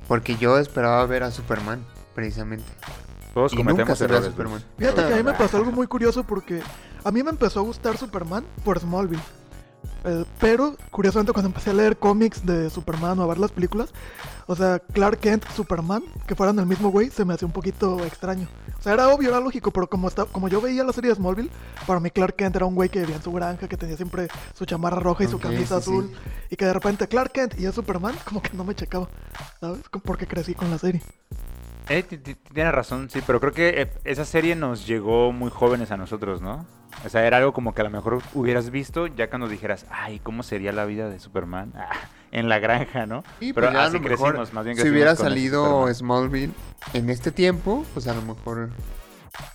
Speaker 2: Porque yo esperaba ver a Superman, precisamente.
Speaker 5: Todos
Speaker 2: Y nunca
Speaker 5: cometemos
Speaker 2: se ve a
Speaker 5: errores.
Speaker 2: Superman.
Speaker 6: Fíjate que a mí me pasó algo muy curioso porque a mí me empezó a gustar Superman por Smallville. Eh, pero, curiosamente, cuando empecé a leer cómics de Superman o a ver las películas, o sea, Clark Kent, Superman, que fueran el mismo güey, se me hacía un poquito extraño. O sea, era obvio, era lógico, pero como, está, como yo veía la serie de Smallville, para mí Clark Kent era un güey que vivía en su granja, que tenía siempre su chamarra roja y su camisa
Speaker 2: sí,
Speaker 6: azul,
Speaker 2: sí.
Speaker 6: y que de repente Clark Kent y es Superman, como que no me checaba, ¿sabes? Porque crecí con la serie.
Speaker 5: Eh, ti- ti- tienes razón, sí, pero creo que eh, esa serie nos llegó muy jóvenes a nosotros, ¿no? O sea, era algo como que a lo mejor hubieras visto ya cuando dijeras, ay, ¿cómo sería la vida de Superman? [laughs] Ah, en la granja, ¿no?
Speaker 2: Y
Speaker 5: pero
Speaker 2: pues ya a
Speaker 5: así
Speaker 2: lo mejor,
Speaker 5: crecimos, más bien
Speaker 2: si hubiera salido. Smallville en este tiempo, pues a lo mejor...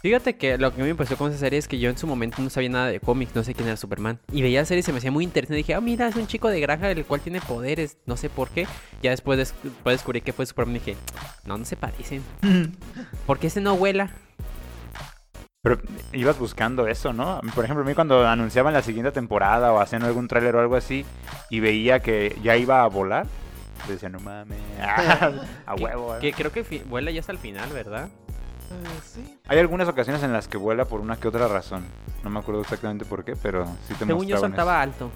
Speaker 4: Fíjate que lo que me pasó con esa serie es que yo en su momento no sabía nada de cómics, no sé quién era Superman. Y veía la serie y se me hacía muy interesante. Dije, ah, mira, es un chico de granja el cual tiene poderes, no sé por qué. Ya después, des- después descubrí que fue Superman y dije, no, no se parecen. [laughs] ¿Por qué ese no vuela?
Speaker 5: Pero ibas buscando eso, ¿no? Por ejemplo, a mí cuando anunciaban la siguiente temporada o hacían algún tráiler o algo así y veía que ya iba a volar, decía, no mames, [laughs] [laughs] a huevo. ¿eh?".
Speaker 4: Que creo que vuela ya hasta el final, ¿verdad?
Speaker 6: Eh, sí.
Speaker 5: Hay algunas ocasiones en las que vuela por una que otra razón. No me acuerdo exactamente por qué, pero sí te
Speaker 4: Según yo saltaba alto.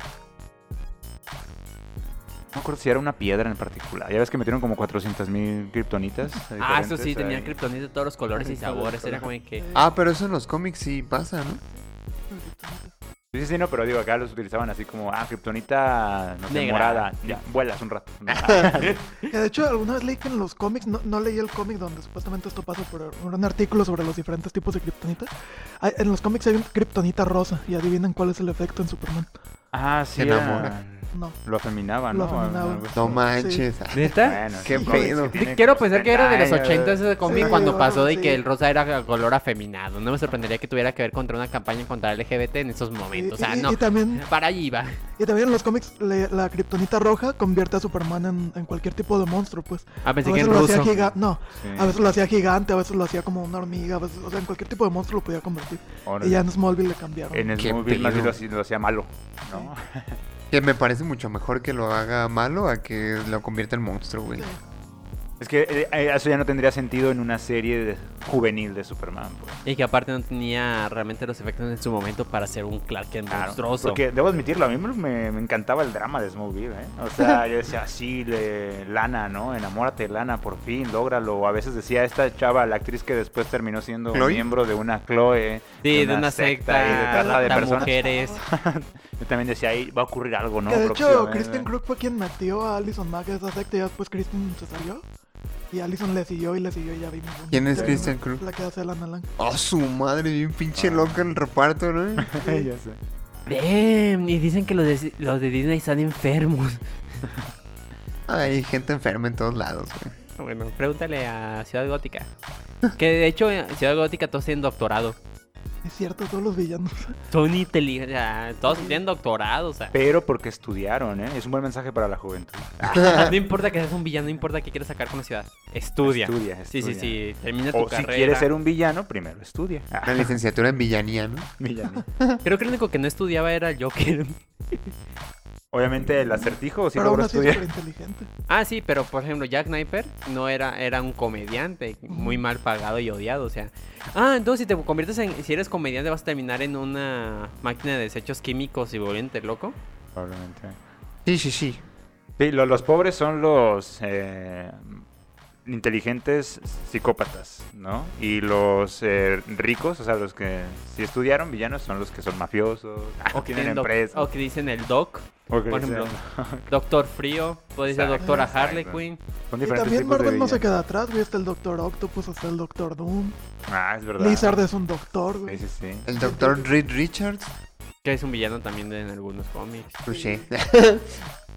Speaker 5: No me acuerdo si era una piedra en particular. Ya ves que metieron como 400.000 kriptonitas.
Speaker 4: Ah, eso sí,
Speaker 5: diferentes
Speaker 4: tenía
Speaker 5: ahí.
Speaker 4: kriptonita de todos los colores y sabores. Era como que.
Speaker 2: Ah, pero eso en los cómics sí pasa, ¿no?
Speaker 5: Sí, sí, sí, no, pero digo, acá los utilizaban así como, ah, kriptonita, no sé,
Speaker 4: Negra.
Speaker 5: morada. Ya, vuelas un rato. [laughs]
Speaker 6: Que de hecho, alguna vez leí que en los cómics, no, no leí el cómic donde supuestamente esto pasa por un artículo sobre los diferentes tipos de kriptonita. Hay- En los cómics hay un kriptonita rosa y adivinen cuál es el efecto en Superman.
Speaker 5: ah, sí.
Speaker 2: Se
Speaker 5: era-
Speaker 2: enamora.
Speaker 6: No.
Speaker 5: Lo afeminaba,
Speaker 6: Lo
Speaker 5: ¿no?
Speaker 2: No manches.
Speaker 4: ¿Neta?
Speaker 5: Bueno,
Speaker 2: Qué
Speaker 5: sí,
Speaker 2: pedo.
Speaker 5: sí
Speaker 4: Quiero pensar que era de los
Speaker 5: 70 años.
Speaker 4: 80 ese cómic
Speaker 6: Sí,
Speaker 4: cuando pasó de
Speaker 6: así.
Speaker 4: que el rosa era color afeminado. No me sorprendería que tuviera que ver contra una campaña contra el LGBT en esos momentos. O sea,
Speaker 6: y,
Speaker 4: no.
Speaker 6: y también,
Speaker 4: Para allí iba.
Speaker 6: y también en los cómics le- la kriptonita roja convierte a Superman en, en cualquier tipo de monstruo, pues.
Speaker 4: Ah,
Speaker 6: A
Speaker 4: pensé que
Speaker 6: veces
Speaker 4: en
Speaker 6: lo hacía
Speaker 4: ruso.
Speaker 6: gigante, no,
Speaker 5: Sí.
Speaker 6: a veces lo hacía gigante, a veces lo hacía como una hormiga, a veces, o sea, en cualquier tipo de monstruo lo podía convertir.
Speaker 5: Órale.
Speaker 6: Y ya en Smallville le cambiaron.
Speaker 5: En
Speaker 2: Qué
Speaker 5: Smallville más bien hacía- lo hacía malo, ¿no? [laughs]
Speaker 2: Que me parece mucho mejor que lo haga malo a que lo convierta en monstruo, güey.
Speaker 5: Es que eh, eh, eso ya no tendría sentido en una serie de- juvenil de Superman. pues.
Speaker 4: Y que aparte no tenía realmente los efectos en su momento para ser un Clark Kent
Speaker 5: Claro,
Speaker 4: monstruoso.
Speaker 5: Porque debo admitirlo, a mí me, me encantaba el drama de Smallville, ¿eh? O sea, [laughs] yo decía, sí, le- Lana, ¿no? Enamórate, Lana, por fin, lógralo. A veces decía, esta chava, la actriz que después terminó siendo
Speaker 2: ¿Chloe?
Speaker 5: miembro de una Chloe.
Speaker 4: Sí, de una secta,
Speaker 5: y de trata de
Speaker 4: de
Speaker 5: personas.
Speaker 4: mujeres. [laughs]
Speaker 5: Yo también decía, ahí va a ocurrir algo, ¿no?
Speaker 6: Que de hecho. Kristen Crook fue quien metió a Allison Mack a esa secta y después Kristen se salió. Y Allison le siguió y le siguió y ya vimos.
Speaker 2: ¿Quién es
Speaker 6: vimos
Speaker 2: Crook?
Speaker 6: La que hace Lana Lang.
Speaker 2: Oh, su madre, bien pinche
Speaker 5: Ah.
Speaker 2: loca el reparto, ¿no? [laughs]
Speaker 5: ya sé.
Speaker 4: Damn, y dicen que los de, los de Disney están enfermos.
Speaker 2: Hay gente enferma en todos lados, güey.
Speaker 4: Bueno, pregúntale a Ciudad Gótica. Que de hecho, en Ciudad Gótica todos tienen doctorado.
Speaker 6: Es cierto, todos los villanos. [laughs]
Speaker 4: Son inteligentes, todos tienen doctorado, o sea.
Speaker 5: Pero porque estudiaron, ¿eh? Es un buen mensaje para la juventud.
Speaker 4: No importa que seas un villano, no importa qué quieras sacar con la ciudad. Estudia.
Speaker 5: Estudia,
Speaker 4: Sí, sí,
Speaker 5: estudia.
Speaker 4: sí. Termina tu
Speaker 5: O si
Speaker 4: carrera.
Speaker 5: quieres ser un villano, primero estudia. Ah,
Speaker 2: Una licenciatura en villanía, ¿no?
Speaker 5: villano.
Speaker 4: Creo que el único que no estudiaba era el Joker.
Speaker 5: Obviamente el acertijo sí
Speaker 6: Pero
Speaker 5: logró
Speaker 6: es
Speaker 5: estudiar.
Speaker 6: súper inteligente.
Speaker 4: Ah, sí, pero por ejemplo, Jack Sniper no era, era un comediante muy mal pagado y odiado, o sea. Ah, entonces si te conviertes en, si eres comediante vas a terminar en una máquina de desechos químicos y volviente loco.
Speaker 5: Probablemente.
Speaker 2: Sí, sí, sí.
Speaker 5: Sí, lo- los pobres son los eh, inteligentes psicópatas, ¿no? Y los eh, ricos, o sea, los que sí estudiaron villanos, son los que son mafiosos, [laughs] o
Speaker 4: que
Speaker 5: tienen empresas.
Speaker 4: o que dicen el doc,
Speaker 5: o que
Speaker 4: por
Speaker 5: dicen-
Speaker 4: ejemplo. [laughs] Doctor Frío, puede ser Doctora. Harley Quinn.
Speaker 6: Y también Marvel no se queda atrás, güey. Está el Doctor Octopus, está el Doctor Doom.
Speaker 5: Ah, es verdad.
Speaker 6: Lizard es un doctor, güey.
Speaker 5: Sí, sí, sí.
Speaker 2: El doctor Reed Richards.
Speaker 4: Que es un villano también de- en algunos cómics.
Speaker 2: Touché. [laughs]
Speaker 6: En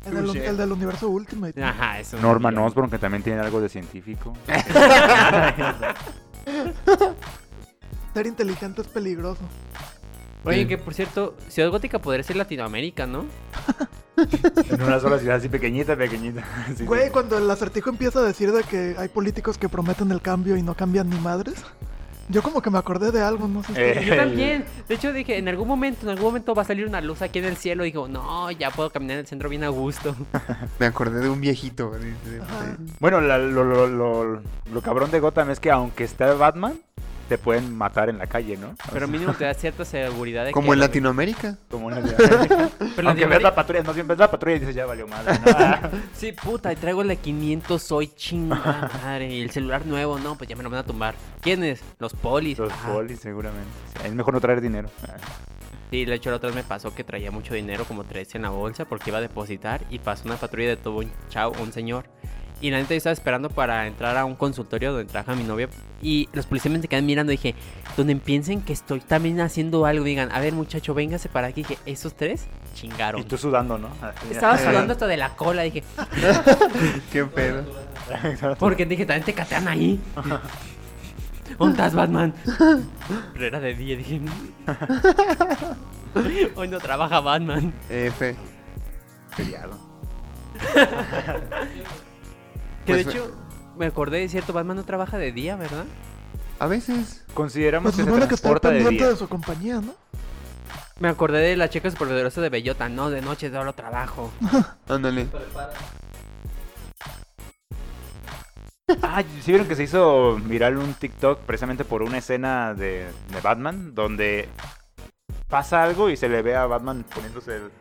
Speaker 6: el, del universo Ultimate.
Speaker 4: Ajá, es un
Speaker 5: Norman. Osborn, que también tiene algo de científico. [laughs]
Speaker 6: Ser inteligente es peligroso.
Speaker 4: Oye,
Speaker 2: Sí.
Speaker 4: que por cierto, Ciudad Gótica podría ser Latinoamérica, ¿no? [laughs]
Speaker 5: en una sola ciudad así pequeñita, pequeñita. [laughs] Sí, sí.
Speaker 6: Güey, cuando el acertijo empieza a decir de que hay políticos que prometen el cambio y no cambian ni madres, yo como que me acordé de algo, no sé si...
Speaker 5: Eh.
Speaker 4: Yo también. De hecho, dije, en algún momento, en algún momento va a salir una luz aquí en el cielo. Y digo, no, ya puedo caminar en el centro bien a gusto. [laughs]
Speaker 2: Me acordé de un viejito.
Speaker 5: Bueno, la- lo, lo, lo, lo cabrón de Gotham es que aunque esté Batman, te pueden matar en la calle, ¿no?
Speaker 4: Pero mínimo te da [laughs] cierta seguridad de
Speaker 2: Como
Speaker 4: que...
Speaker 2: en Latinoamérica.
Speaker 5: Como en [laughs] el-
Speaker 4: Pero
Speaker 5: Aunque ves
Speaker 4: Latinoamérica-
Speaker 5: la patrulla, no siempre ves la patrulla y dices, ya valió madre. ¿no? Ah. [laughs]
Speaker 4: Sí, puta, y traigo la 500, soy chingada madre. Y el celular nuevo, no, pues ya me lo van a tumbar. ¿Quiénes? Los polis.
Speaker 5: Los
Speaker 4: Ah,
Speaker 5: polis, seguramente. Sí, es mejor no traer dinero. Ah.
Speaker 4: Sí, de hecho la otra vez me pasó que traía mucho dinero, como tres en la bolsa, porque iba a depositar. Y pasó una patrulla de todo un chavo, un señor. Y la neta yo estaba esperando para entrar a un consultorio donde trabaja mi novia. Y los policías me se quedan mirando y dije, donde piensen que estoy también haciendo algo, digan, a ver muchacho, véngase para aquí. dije, esos tres chingaron.
Speaker 5: Y tú sudando, ¿no?
Speaker 4: Estaba sudando hasta de la cola, dije, [laughs]
Speaker 2: Qué pedo. [laughs]
Speaker 4: porque dije, también te catean ahí. [laughs] ¿Dónde estás, Batman? Pero era de día, dije. Hoy no trabaja Batman.
Speaker 2: F.
Speaker 5: Feriado.
Speaker 4: Que de
Speaker 2: Pues,
Speaker 4: hecho, me acordé de cierto, Batman no trabaja de día, ¿verdad?
Speaker 2: A veces.
Speaker 5: Consideramos
Speaker 6: Pues
Speaker 5: que se
Speaker 6: que está
Speaker 5: de día.
Speaker 6: de su compañía, ¿no?
Speaker 4: Me acordé de la chica superpoderosa de Bellota. No, de noche solo trabajo. [laughs]
Speaker 2: Ándale.
Speaker 5: Ah, ¿sí vieron que se hizo viral un TikTok precisamente por una escena de, de Batman donde pasa algo y se le ve a Batman poniéndose el,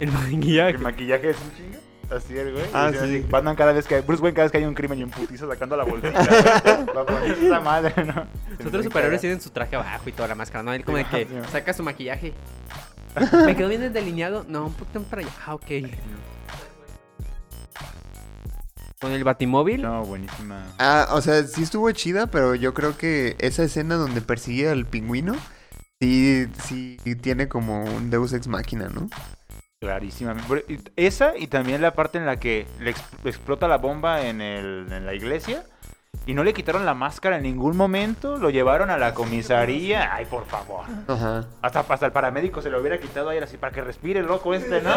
Speaker 4: El maquillaje.
Speaker 5: el maquillaje de su chinga? Así el güey.
Speaker 2: Ah, sí.
Speaker 5: así, Batman cada vez que hay, Bruce Wayne cada vez que hay un crimen y un putizo sacando la bolsita. [laughs] Va a poner esa madre, ¿no?
Speaker 4: Los otros superhéroes tienen su traje abajo y toda la máscara, ¿no? Él como de que
Speaker 5: Sí.
Speaker 4: saca su maquillaje. [laughs] ¿Me quedó bien delineado? No, un poquito para allá. Ah, ok. Con el batimóvil.
Speaker 5: No, buenísima.
Speaker 2: Ah, o sea, sí estuvo chida, pero yo creo que esa escena donde persigue al pingüino, sí, sí tiene como un Deus Ex Máquina, ¿no?
Speaker 5: Y- Esa y también la parte en la que le ex- explota la bomba en, el, en la iglesia y no le quitaron la máscara en ningún momento, lo llevaron a la comisaría. Ay, por favor.
Speaker 2: Ajá.
Speaker 5: Hasta, hasta el paramédico se lo hubiera quitado ahí así para que respire el loco este, ¿no?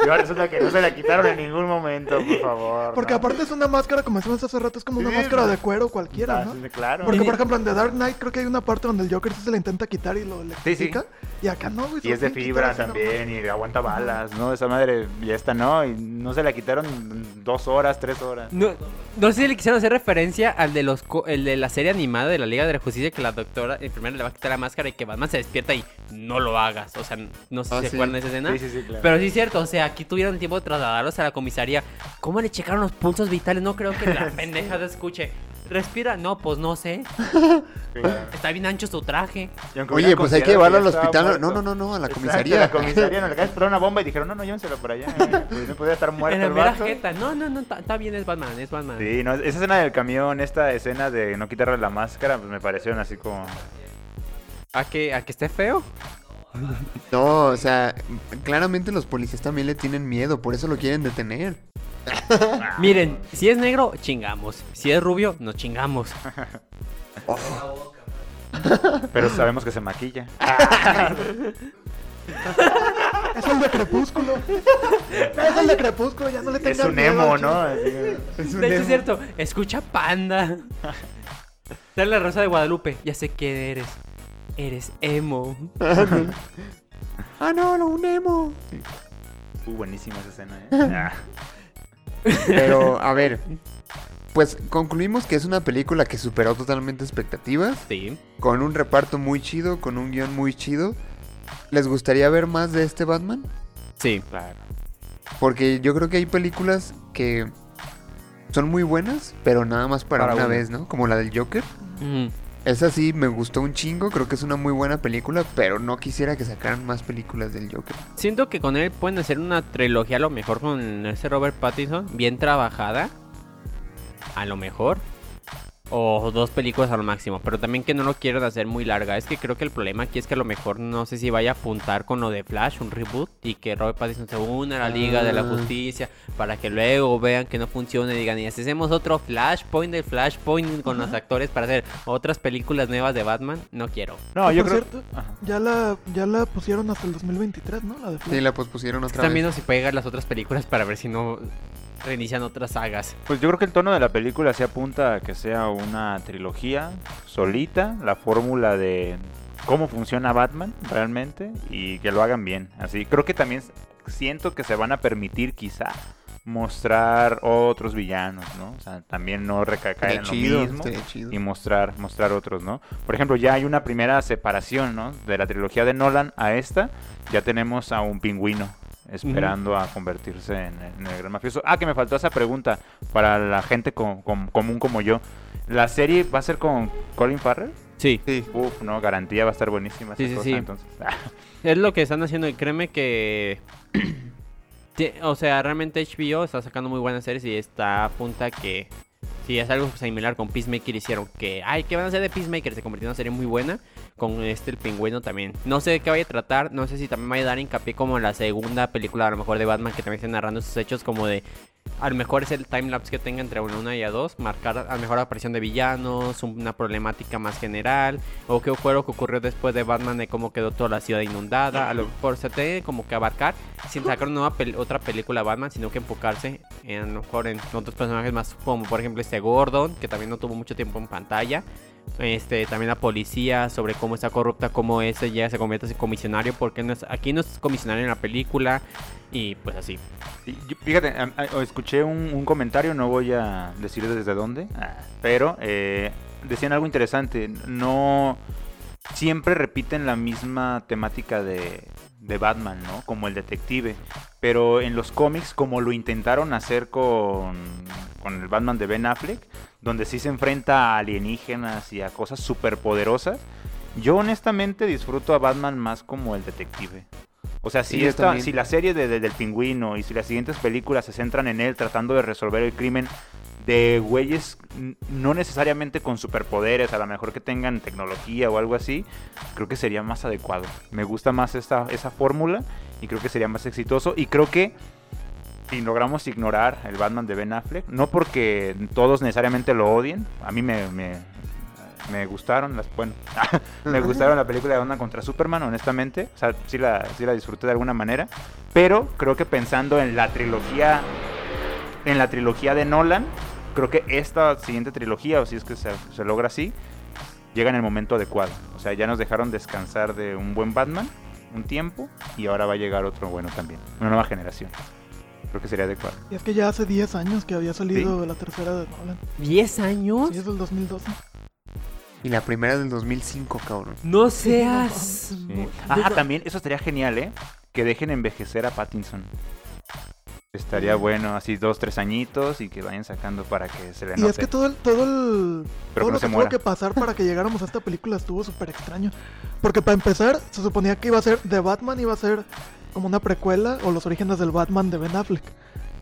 Speaker 5: y ahora resulta que no se la quitaron en ningún momento, por favor.
Speaker 6: Porque
Speaker 5: ¿no?
Speaker 6: aparte es una máscara, como decimos hace rato, es como una
Speaker 5: Sí,
Speaker 6: máscara
Speaker 5: ¿no?
Speaker 6: de cuero cualquiera,
Speaker 5: Ah,
Speaker 6: ¿no?
Speaker 5: sí, claro.
Speaker 6: Porque, por ejemplo, en The Dark Knight creo que hay una parte donde el Joker sí se la intenta quitar y lo
Speaker 5: sí.
Speaker 6: electrifica. Y acá no, güey.
Speaker 5: Y es de fibra también y aguanta balas, ¿no? Esa madre y esta no, y no se la quitaron dos horas, tres horas.
Speaker 4: No, no sé si le quisieron hacer referencia al de los co- el de la serie animada de la Liga de la Justicia que la doctora en primero le va a quitar la máscara y que Batman se despierta y no lo hagas. O sea, no sé
Speaker 2: Ah,
Speaker 4: si se
Speaker 2: sí.
Speaker 4: acuerdan de esa escena.
Speaker 5: Sí, sí, sí, claro.
Speaker 4: Pero sí es cierto, o sea, aquí tuvieron tiempo de trasladarlos a la comisaría. ¿Cómo le checaron los pulsos vitales? No creo que la [laughs] pendejada escuche. ¿Respira? No, pues no sé. Está bien ancho su traje.
Speaker 2: Oye, pues hay que llevarlo al hospital.
Speaker 5: muerto.
Speaker 2: No, no, no, no, a la
Speaker 5: Exacto,
Speaker 2: comisaría.
Speaker 5: a la comisaría, no le de explotar una bomba y dijeron, no, no, llévenselo por allá. eh. [laughs] Pues no podía estar muerto
Speaker 4: en la
Speaker 5: el
Speaker 4: mera
Speaker 5: vato.
Speaker 4: jeta. No, no, no, está está bien, es Batman, es Batman.
Speaker 5: Sí, no, esa escena del camión, esta escena de no quitarle la máscara, pues me parecieron así como...
Speaker 4: ¿A que, ¿A que esté feo?
Speaker 2: No, o sea, claramente los policías también le tienen miedo, por eso lo quieren detener. [laughs]
Speaker 4: Miren, si es negro, chingamos. Si es rubio, nos chingamos. [laughs]
Speaker 5: Pero sabemos que se maquilla.
Speaker 6: Es el de Crepúsculo. [laughs] es el de Crepúsculo, ya no le
Speaker 5: Es
Speaker 6: tengan
Speaker 5: un emo, ¿no?
Speaker 4: De hecho, es cierto. Escucha panda. En la Rosa de Guadalupe. Ya sé quién eres. Eres emo.
Speaker 2: Ah, no, no, un emo.
Speaker 5: Uh, buenísima esa escena, ¿eh?
Speaker 2: Pero, a ver, pues concluimos que es una película que superó totalmente expectativas,
Speaker 4: Sí.
Speaker 2: con un reparto muy chido, con un guion muy chido. ¿Les gustaría ver más de este Batman?
Speaker 4: Sí.
Speaker 5: Claro.
Speaker 2: Porque yo creo que hay películas que son muy buenas, pero nada más para,
Speaker 5: Para
Speaker 2: una
Speaker 5: uno.
Speaker 2: vez, ¿no? Como la del Joker.
Speaker 4: Ujú.
Speaker 2: Esa sí me gustó un chingo, creo que es una muy buena película, pero no quisiera que sacaran más películas del Joker.
Speaker 4: Siento que con él pueden hacer una trilogía a lo mejor con ese Robert Pattinson. Bien trabajada. A lo mejor. O dos películas a lo máximo. Pero también que no lo quieren hacer muy larga. Es que creo que el problema aquí es que a lo mejor no sé si vaya a apuntar con lo de Flash, un reboot. Y que Robert Pattinson se una a la Liga de la
Speaker 2: Ah.
Speaker 4: Justicia. Para que luego vean que no funciona y digan, y hacemos otro Flashpoint del Flashpoint con los actores para hacer otras películas nuevas de Batman. No quiero.
Speaker 5: No, yo creo...
Speaker 6: cierto, ya la, ya la pusieron hasta el 2023, ¿no? La de Flash.
Speaker 2: Sí, la pospusieron otra
Speaker 4: Están
Speaker 2: vez.
Speaker 4: viendo si pegan las otras películas para ver si no reinician otras sagas.
Speaker 5: Pues yo creo que el tono de la película se apunta a que sea una trilogía solita, la fórmula de cómo funciona Batman realmente y que lo hagan bien. Así, creo que también siento que se van a permitir quizá mostrar otros villanos, ¿no? O sea, también no recaer en lo mismo y mostrar mostrar otros, ¿no? Por ejemplo, ya hay una primera separación, ¿no? De la trilogía de Nolan a esta, ya tenemos a un pingüino esperando a convertirse en, en el gran mafioso. Ah, que me faltó esa pregunta para la gente com- com- común como yo. ¿La serie va a ser con Colin Farrell?
Speaker 4: Sí.
Speaker 2: Sí.
Speaker 5: Uf, no, garantía va a estar buenísima esa
Speaker 4: Sí, sí,
Speaker 5: cosa,
Speaker 4: sí.
Speaker 5: entonces. [laughs]
Speaker 4: Es lo que están haciendo y créeme que... [clears throat] O sea, realmente HBO está sacando muy buenas series y está a punta que... Si es algo similar con Peacemaker hicieron que... Ay, ¿qué van a hacer de Peacemaker? Se convirtió en una serie muy buena. Con este, el pingüino también. No sé de qué vaya a tratar. No sé si también vaya a dar hincapié como en la segunda película a lo mejor de Batman. Que también está narrando sus hechos como de... A lo mejor es el timelapse que tenga entre una, y a dos. Marcar a lo mejor la aparición de villanos. Una problemática más general. O qué fue lo que ocurrió después de Batman. De cómo quedó toda la ciudad inundada. A lo mejor se tiene como que abarcar. Sin sacar una nueva pel- otra película Batman. Sino que enfocarse en, a lo mejor en otros personajes más. Como por ejemplo este Gordon. Que también no tuvo mucho tiempo en pantalla. Este también la policía sobre cómo está corrupta, cómo ese ya se convierte en comisionario, porque no es, aquí no es comisionario en la película y pues así.
Speaker 5: Fíjate, escuché un, comentario, no voy a decir desde dónde, pero eh, decían algo interesante. No siempre repiten la misma temática de, de Batman, ¿no? Como el detective. Pero en los cómics, como lo intentaron hacer con, con el Batman de Ben Affleck, donde sí se enfrenta a alienígenas y a cosas superpoderosas, yo honestamente disfruto a Batman más como el detective. O sea, si,
Speaker 2: Sí,
Speaker 5: esta- si la serie de, de- del pingüino y si las siguientes películas se centran en él tratando de resolver el crimen de güeyes no necesariamente con superpoderes, a lo mejor que tengan tecnología o algo así, creo que sería más adecuado. Me gusta más esta, esa fórmula y creo que sería más exitoso. Y creo que si logramos ignorar el Batman de Ben Affleck, no porque todos necesariamente lo odien, a mí me, me, me gustaron las, bueno, [laughs] me gustaron la película de Batman contra Superman, honestamente, o sea, sí la, sí la disfruté de alguna manera, pero creo que pensando en la trilogía, en la trilogía de Nolan, creo que esta siguiente trilogía, o si es que se, se logra así, llega en el momento adecuado. O sea, ya nos dejaron descansar de un buen Batman un tiempo y ahora va a llegar otro bueno también, una nueva generación. Creo que sería adecuado.
Speaker 6: Y es que ya hace 10 años que había salido la tercera de Nolan.
Speaker 4: ¿10 años?
Speaker 6: Sí, es del 2012.
Speaker 2: Y la primera del 2005, cabrón.
Speaker 4: No seas...
Speaker 5: Ah, también, eso estaría genial, ¿eh? Que dejen envejecer a Pattinson. Estaría bueno, así dos, tres añitos y que vayan sacando para que se le
Speaker 6: Y
Speaker 5: note.
Speaker 6: es que todo el, todo el,
Speaker 5: Pero
Speaker 6: todo
Speaker 5: que no
Speaker 6: lo
Speaker 5: se
Speaker 6: que tuvo que pasar para que llegáramos a esta película estuvo súper extraño. Porque para empezar, se suponía que iba a ser de Batman, iba a ser como una precuela o los orígenes del Batman de Ben Affleck.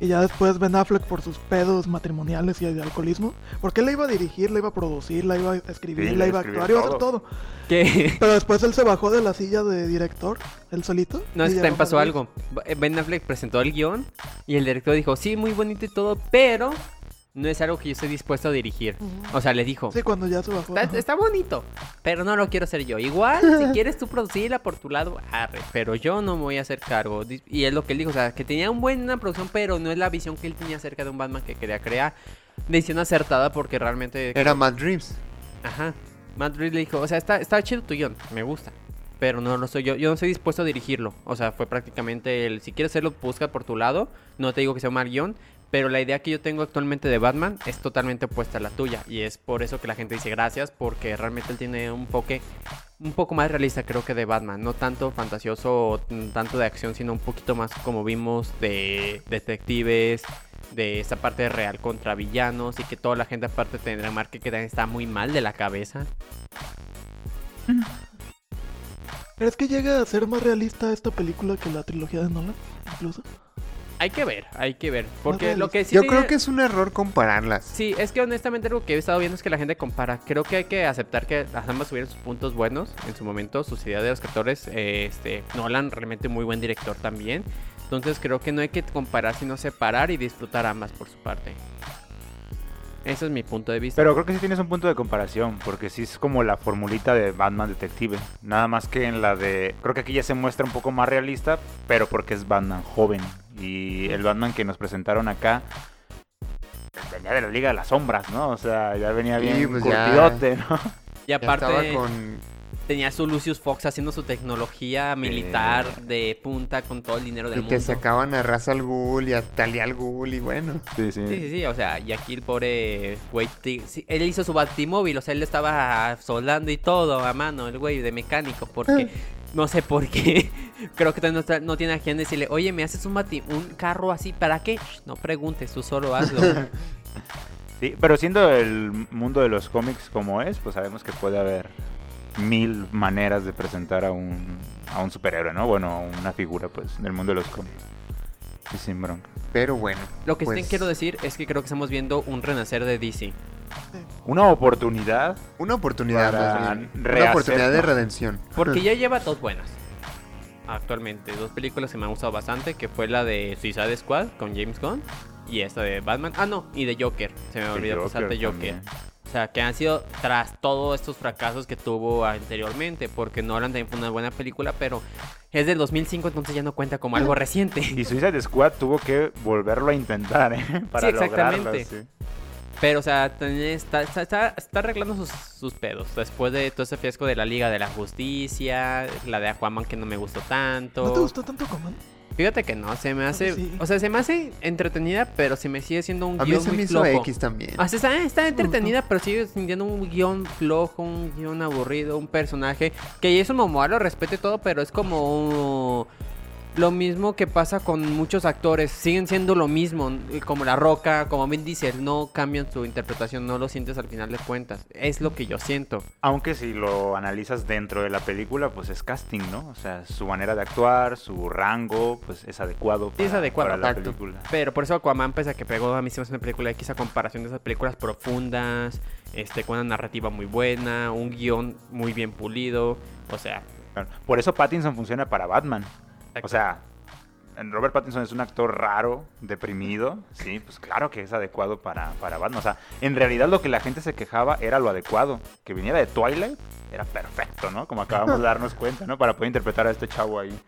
Speaker 6: Y ya después Ben Affleck por sus pedos matrimoniales y de alcoholismo. Porque él la iba a dirigir, la iba a producir, la iba a escribir,
Speaker 5: Sí,
Speaker 6: la
Speaker 5: le
Speaker 6: iba a actuar, iba a hacer
Speaker 5: todo.
Speaker 4: ¿Qué?
Speaker 6: Pero después él se bajó de la silla de director, él solito.
Speaker 4: No, es que también pasó algo. Ben Affleck presentó el guion y el director dijo, sí, muy bonito y todo, pero no es algo que yo estoy dispuesto a dirigir. O sea, le dijo,
Speaker 6: Sí, cuando ya se bajó.
Speaker 4: está, bonito, pero no lo quiero hacer yo. Igual, si [laughs] quieres tú producirla por tu lado, arre, pero yo no me voy a hacer cargo. Y es lo que él dijo, o sea, que tenía una buena producción, pero no es la visión que él tenía acerca de un Batman que quería crear. Decisión acertada porque realmente...
Speaker 2: Era Matt Reeves.
Speaker 4: Ajá. Matt Reeves le dijo, o sea, está, está chido tu guion, me gusta. Pero no lo soy yo, yo no estoy dispuesto a dirigirlo. O sea, fue prácticamente el, si quieres hacerlo, busca por tu lado. No te digo que sea un mal guion, pero la idea que yo tengo actualmente de Batman es totalmente opuesta a la tuya. Y es por eso que la gente dice gracias, porque realmente él tiene un enfoque un poco más realista creo que de Batman. No tanto fantasioso o tanto de acción, sino un poquito más como vimos de detectives, de esta parte real contra villanos y que toda la gente aparte tendrá mar que también está muy mal de la cabeza.
Speaker 6: ¿Crees que llega a ser más realista esta película que la trilogía de Nolan? Incluso.
Speaker 4: Hay que ver, hay que ver. Porque lo que sí
Speaker 2: Yo creo que es un error compararlas.
Speaker 4: Sí, es que honestamente algo que he estado viendo es que la gente compara. Creo que hay que aceptar que las ambas tuvieron sus puntos buenos en su momento, sus ideas de los escritores. eh, este, Nolan realmente muy buen director también. Entonces creo que no hay que comparar, sino separar y disfrutar ambas por su parte. Ese es mi punto de vista.
Speaker 5: Pero creo que sí tienes un punto de comparación, porque sí es como la formulita de Batman Detective. Nada más que en la de... Creo que aquí ya se muestra un poco más realista, pero porque es Batman joven. Y el Batman que nos presentaron acá venía de la Liga de las Sombras, ¿no? O sea, ya venía
Speaker 2: Sí,
Speaker 5: bien
Speaker 2: pues ya.
Speaker 5: curtidote, ¿no?
Speaker 4: y [laughs] aparte
Speaker 2: con...
Speaker 4: tenía su Lucius Fox haciendo su tecnología militar de punta con todo el dinero del
Speaker 2: Y que
Speaker 4: mundo.
Speaker 2: sacaban a Ra's al Ghul y a Talia al Ghul y bueno.
Speaker 5: Sí, sí.
Speaker 4: Sí, sí, sí, o sea, y aquí el pobre güey, sí, él hizo su batimóvil, o sea, él estaba soldando y todo a mano, el güey de mecánico, porque no sé por qué, [laughs] creo que no, está- no tiene a quien decirle, oye, ¿me haces un, carro así? ¿Para qué? No preguntes, tú solo hazlo. [laughs]
Speaker 5: Sí, pero siendo el mundo de los cómics como es, pues sabemos que puede haber mil maneras de presentar a un, a un superhéroe, ¿no? Bueno, a una figura, pues, del mundo de los cómics. Y sin bronca.
Speaker 2: Pero bueno.
Speaker 4: Lo que sí
Speaker 2: pues,
Speaker 4: quiero decir es que creo que estamos viendo un renacer de DC.
Speaker 5: Una oportunidad.
Speaker 2: Una oportunidad
Speaker 5: Para
Speaker 2: más bien. Una oportunidad de redención.
Speaker 4: Porque ya lleva dos buenas. Actualmente, dos películas que me han gustado bastante, que fue la de Suicide Squad con James Gunn y esta de Batman. Ah, no, y de Joker. Se me
Speaker 5: de
Speaker 4: olvidó pasar de Joker.
Speaker 5: también.
Speaker 4: O sea, que han sido tras todos estos fracasos que tuvo anteriormente, porque Nolan también fue una buena película, pero es del 2005, entonces ya no cuenta como algo [laughs] reciente.
Speaker 5: Y Suicide Squad tuvo que volverlo a intentar, ¿eh? [laughs] Para
Speaker 4: Sí, exactamente.
Speaker 5: lograrlo, sí.
Speaker 4: Pero, o sea, está, está, está, está arreglando sus, sus pedos. Después de todo ese fiasco de la Liga de la Justicia, la de Aquaman que no me gustó tanto.
Speaker 6: ¿No te gustó tanto como
Speaker 4: Fíjate que no, se me hace.
Speaker 6: sí.
Speaker 4: O sea, se me hace entretenida, pero se me sigue siendo un
Speaker 2: A mí
Speaker 4: guion
Speaker 2: se
Speaker 4: muy
Speaker 2: me hizo
Speaker 4: flojo.
Speaker 2: X también.
Speaker 4: Ah, sí, está, está entretenida, pero sigue sintiendo un guion flojo, un guion aburrido, un personaje que Jason Momoa lo respete todo, pero es como lo mismo que pasa con muchos actores, siguen siendo lo mismo, como La Roca, como Vin Diesel, no cambian su interpretación, no lo sientes al final de cuentas, es lo que yo siento.
Speaker 5: Aunque si lo analizas dentro de la película, pues es casting, ¿no? O sea, su manera de actuar, su rango, pues es adecuado
Speaker 4: Sí, es
Speaker 5: para,
Speaker 4: adecuado,
Speaker 5: para la película.
Speaker 4: Pero por eso Aquaman, pese a que pegó, a mí se me hace una película X a comparación de esas películas profundas, este, con una narrativa muy buena, un guion muy bien pulido, o sea...
Speaker 5: Por eso Pattinson funciona para Batman. O sea, Robert Pattinson es un actor raro, deprimido, sí, pues claro que es adecuado para, para Batman. O sea, en realidad lo que la gente se quejaba era lo adecuado. Que viniera de Twilight era perfecto, ¿no? Como acabamos de [laughs] darnos cuenta, ¿no? Para poder interpretar a este chavo ahí,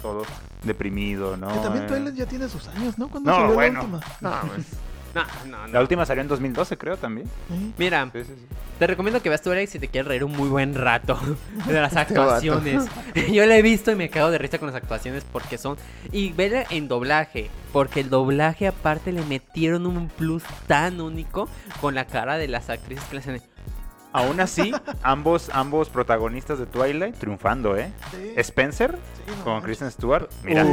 Speaker 5: todo deprimido, ¿no?
Speaker 6: Que también
Speaker 5: Eh,
Speaker 6: Twilight ya tiene sus años, ¿no? Cuando
Speaker 5: No,
Speaker 6: salió
Speaker 5: bueno.
Speaker 6: la última.
Speaker 2: No, pues,
Speaker 4: No, no, no.
Speaker 5: La última salió en 2012, creo, también.
Speaker 6: Sí.
Speaker 4: Mira,
Speaker 5: Sí, sí, sí.
Speaker 4: te recomiendo que veas Twilight si te quieres reír un muy buen rato [laughs] de las actuaciones. [laughs] Yo la he visto y me cago de risa con las actuaciones porque son... Y vela en doblaje, porque el doblaje aparte le metieron un plus tan único con la cara de las actrices que le hacen...
Speaker 5: Aún así, ambos, ambos protagonistas de Twilight triunfando, ¿eh?
Speaker 6: Sí,
Speaker 5: Spencer
Speaker 6: sí, no
Speaker 5: con. Kristen Stewart, mira,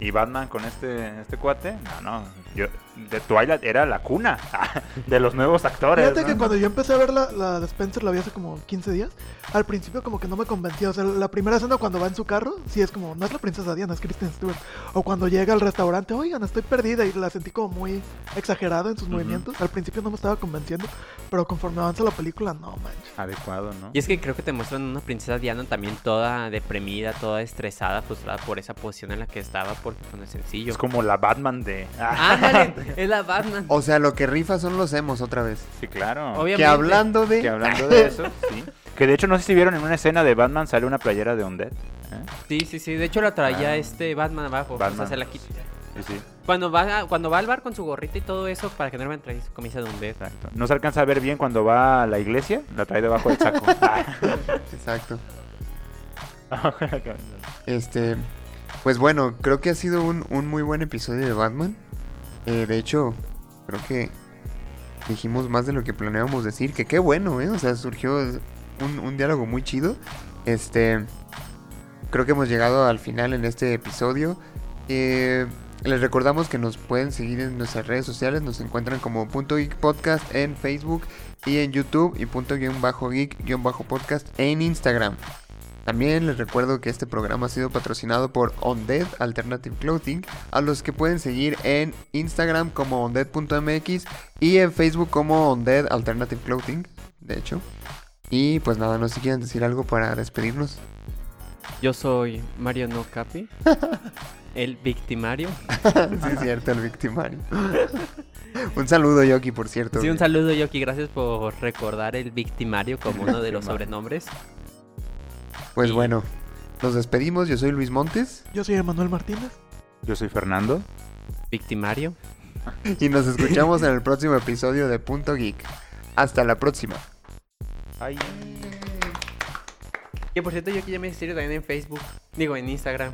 Speaker 5: y Batman con este, este cuate, no, no, yo, de Twilight era la cuna [laughs] de los nuevos actores.
Speaker 6: Fíjate
Speaker 5: ¿no?
Speaker 6: que cuando yo empecé a ver la, la de Spencer, la vi hace como 15 días. Al principio, como que no me convencía. O sea, la primera escena cuando va en su carro, sí es como, no es la princesa Diana, es Kristen Stewart. O cuando llega al restaurante, oigan, estoy perdida. Y la sentí como muy exagerada en sus movimientos. Al principio no me estaba convenciendo. Pero conforme avanza la película, no manches.
Speaker 5: Adecuado, ¿no?
Speaker 4: Y es que creo que te muestran una princesa Diana también toda deprimida, toda estresada, frustrada por esa posición en la que estaba, porque no es sencillo.
Speaker 5: Es como la Batman de...
Speaker 4: Ándale, es la Batman.
Speaker 2: o sea, lo que rifa son los emos otra vez.
Speaker 5: Sí, claro.
Speaker 4: Obviamente.
Speaker 2: Que hablando de...
Speaker 5: Que hablando de eso, sí. Que de hecho, no sé si vieron en una escena de Batman sale una playera de Undead. ¿eh?
Speaker 4: Sí, sí, sí. De hecho la traía
Speaker 5: Ah.
Speaker 4: este Batman abajo. O sea, se la quita.
Speaker 5: Sí, sí,
Speaker 4: Cuando va, a- cuando va al bar con su gorrita y todo eso, para que no me trae su camisa de un dedo.
Speaker 5: exacto. No se alcanza a ver bien cuando va a la iglesia, la trae debajo del saco. [laughs]
Speaker 2: Exacto. [laughs] Este, pues bueno, creo que ha sido un, un muy buen episodio de Batman. Eh, de hecho, creo que dijimos más de lo que planeábamos decir. Que qué bueno, ¿eh? O sea, surgió un, un diálogo muy chido. Este, creo que hemos llegado al final en este episodio. Eh, les recordamos que nos pueden seguir en nuestras redes sociales. Nos encuentran como Punto Geek Podcast en Facebook y en YouTube. Y Punto Geek Podcast en Instagram. También les recuerdo que este programa ha sido patrocinado por Undead Alternative Clothing, a los que pueden seguir en Instagram como undead.mx y en Facebook como Undead Alternative Clothing, de hecho. Y pues nada, no sé si quieren decir algo para despedirnos.
Speaker 4: Yo soy Mario No Capi, [laughs] el victimario.
Speaker 2: sí, es cierto, el victimario. un saludo, Yoki, por cierto.
Speaker 4: Sí, un saludo, Yoki. Gracias por recordar el victimario como uno de los sobrenombres.
Speaker 2: Pues
Speaker 4: Y-
Speaker 2: bueno, nos despedimos. Yo soy Luis Montes
Speaker 6: Yo soy Emanuel Martínez.
Speaker 5: Yo soy Fernando.
Speaker 4: Victimario.
Speaker 2: y nos escuchamos en el próximo episodio de Punto Geek. Hasta la próxima.
Speaker 5: Ay.
Speaker 4: Que por cierto, Yoki ya me sigue también en Facebook. Digo, en Instagram.